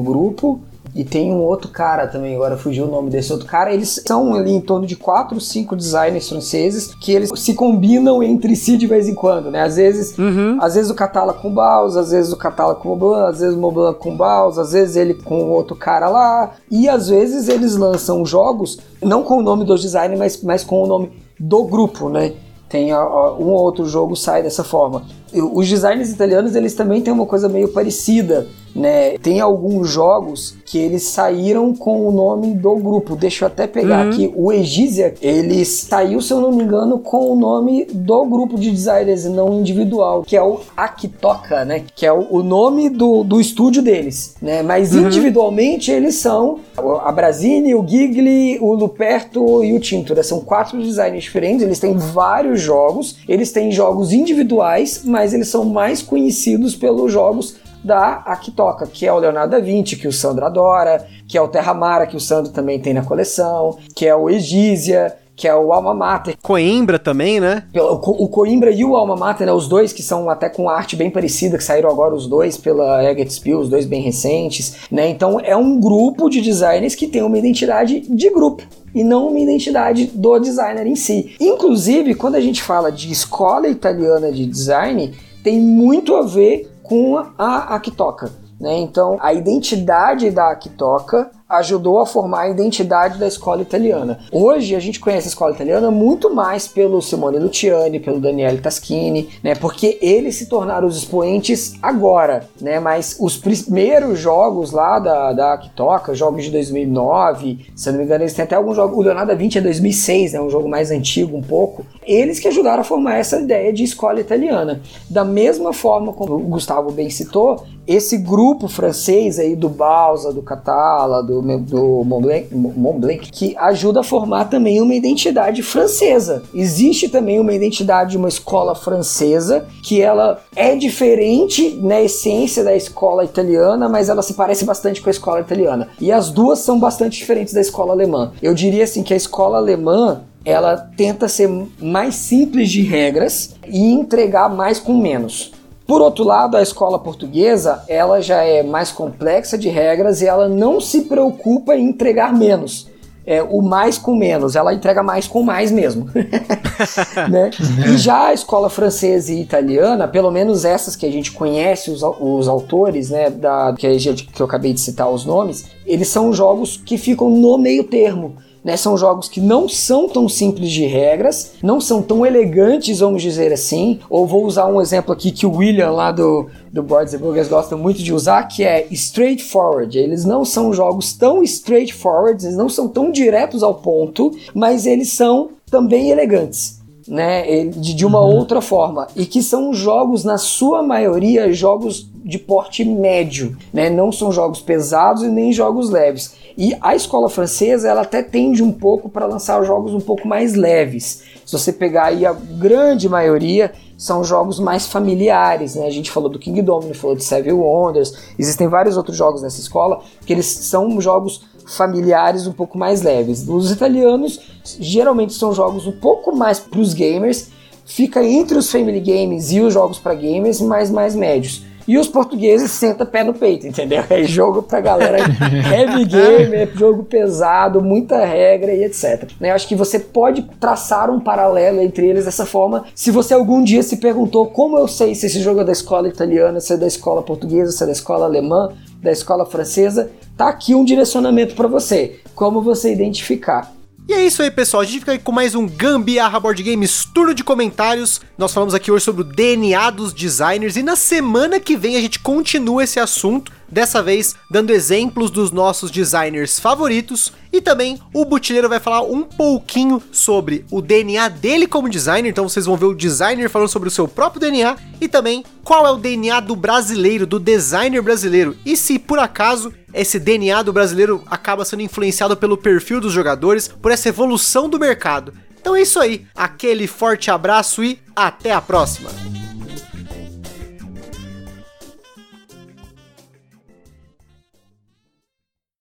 grupo. E tem um outro cara também, agora fugiu o nome desse outro cara. Eles são ali em torno de quatro, cinco designers franceses que eles se combinam entre si de vez em quando, né? Às vezes, uhum. às vezes o Catala com o Baus, às vezes o Catala com o Moblan, às vezes o Moblan com o Baus, às vezes ele com o outro cara lá. E às vezes eles lançam jogos não com o nome dos designers, mas, mas com o nome do grupo, né? Tem um ou outro jogo sai dessa forma. Os designers italianos eles também têm uma coisa meio parecida né? Tem alguns jogos que eles saíram com o nome do grupo. Deixa eu até pegar uhum. aqui. O Egizia, ele saiu, se eu não me engano, com o nome do grupo de designers e não individual, que é o Akitoka, né? Que é o, nome do, do estúdio deles, né? Mas uhum. individualmente eles são a Brasini, o Gigli, o Luperto e o Tintura. São quatro designers diferentes. Eles têm vários jogos. Eles têm jogos individuais, mas eles são mais conhecidos pelos jogos da Akitoka, que é o Leonardo da Vinci, que o Sandro adora, que é o Terra Mara, que o Sandro também tem na coleção, que é o Egísia, que é o Alma Mater. Coimbra também, né? O Coimbra e o Alma Mater, né, os dois que são até com arte bem parecida, que saíram agora os dois pela Eggett Spill, os dois bem recentes, né? Então é um grupo de designers que tem uma identidade de grupo e não uma identidade do designer em si. Inclusive, quando a gente fala de escola italiana de design, tem muito a ver com a Akitoka. Né? Então, a identidade da Akitoka ajudou a formar a identidade da escola italiana. Hoje a gente conhece a escola italiana muito mais pelo Simone Luciani, pelo Daniele Taschini, né? Porque eles se tornaram os expoentes agora, né? Mas os primeiros jogos lá da, da Kitoka, jogos de 2009, se eu não me engano, eles têm até algum jogo, o Leonardo da Vinci é 2006, né? Um jogo mais antigo um pouco. Eles que ajudaram a formar essa ideia de escola italiana. Da mesma forma como o Gustavo bem citou, esse grupo francês aí do Balsa, do Catala, do do Montblanc, que ajuda a formar também uma identidade francesa. Existe também uma identidade de uma escola francesa que ela é diferente na essência da escola italiana, mas ela se parece bastante com a escola italiana. E as duas são bastante diferentes da escola alemã. Eu diria assim que a escola alemã ela tenta ser mais simples de regras e entregar mais com menos. Por outro lado, a escola portuguesa, ela já é mais complexa de regras e ela não se preocupa em entregar menos. É, o mais com menos, ela entrega mais com mais mesmo. né? E já a escola francesa e italiana, pelo menos essas que a gente conhece, os, os autores, né, da, que, que eu acabei de citar os nomes, eles são jogos que ficam no meio termo. Né, são jogos que não são tão simples de regras, não são tão elegantes, vamos dizer assim. Ou vou usar um exemplo aqui que o William lá do, do Boards and Burgers gosta muito de usar, que é straightforward. Eles não são jogos tão straightforward, eles não são tão diretos ao ponto, mas eles são também elegantes. Né, de, uma uhum. outra forma, e que são jogos, na sua maioria, jogos de porte médio, né? não são jogos pesados e nem jogos leves. E a escola francesa, ela até tende um pouco para lançar jogos um pouco mais leves. Se você pegar aí a grande maioria, são jogos mais familiares, né? A gente falou do King Domino, falou de Seven Wonders, existem vários outros jogos nessa escola que eles são jogos familiares um pouco mais leves. Os italianos geralmente são jogos um pouco mais para os gamers, fica entre os family games e os jogos para gamers, mas mais médios. E os portugueses sentam pé no peito, entendeu? É jogo pra galera heavy game, é jogo pesado, muita regra e etc. Né, eu acho que você pode traçar um paralelo entre eles dessa forma. Se você algum dia se perguntou como eu sei se esse jogo é da escola italiana, se é da escola portuguesa, se é da escola alemã, da escola francesa, tá aqui um direcionamento para você. Como você identificar. E é isso aí, pessoal. A gente fica aí com mais um Gambiarra Board Games turno de comentários. Nós falamos aqui hoje sobre o DNA dos designers e na semana que vem a gente continua esse assunto. Dessa vez, dando exemplos dos nossos designers favoritos. E também o Butileiro vai falar um pouquinho sobre o DNA dele como designer. Então vocês vão ver o designer falando sobre o seu próprio DNA. E também qual é o DNA do brasileiro, do designer brasileiro. E se por acaso esse DNA do brasileiro acaba sendo influenciado pelo perfil dos jogadores, por essa evolução do mercado. Então é isso aí. Aquele forte abraço e até a próxima.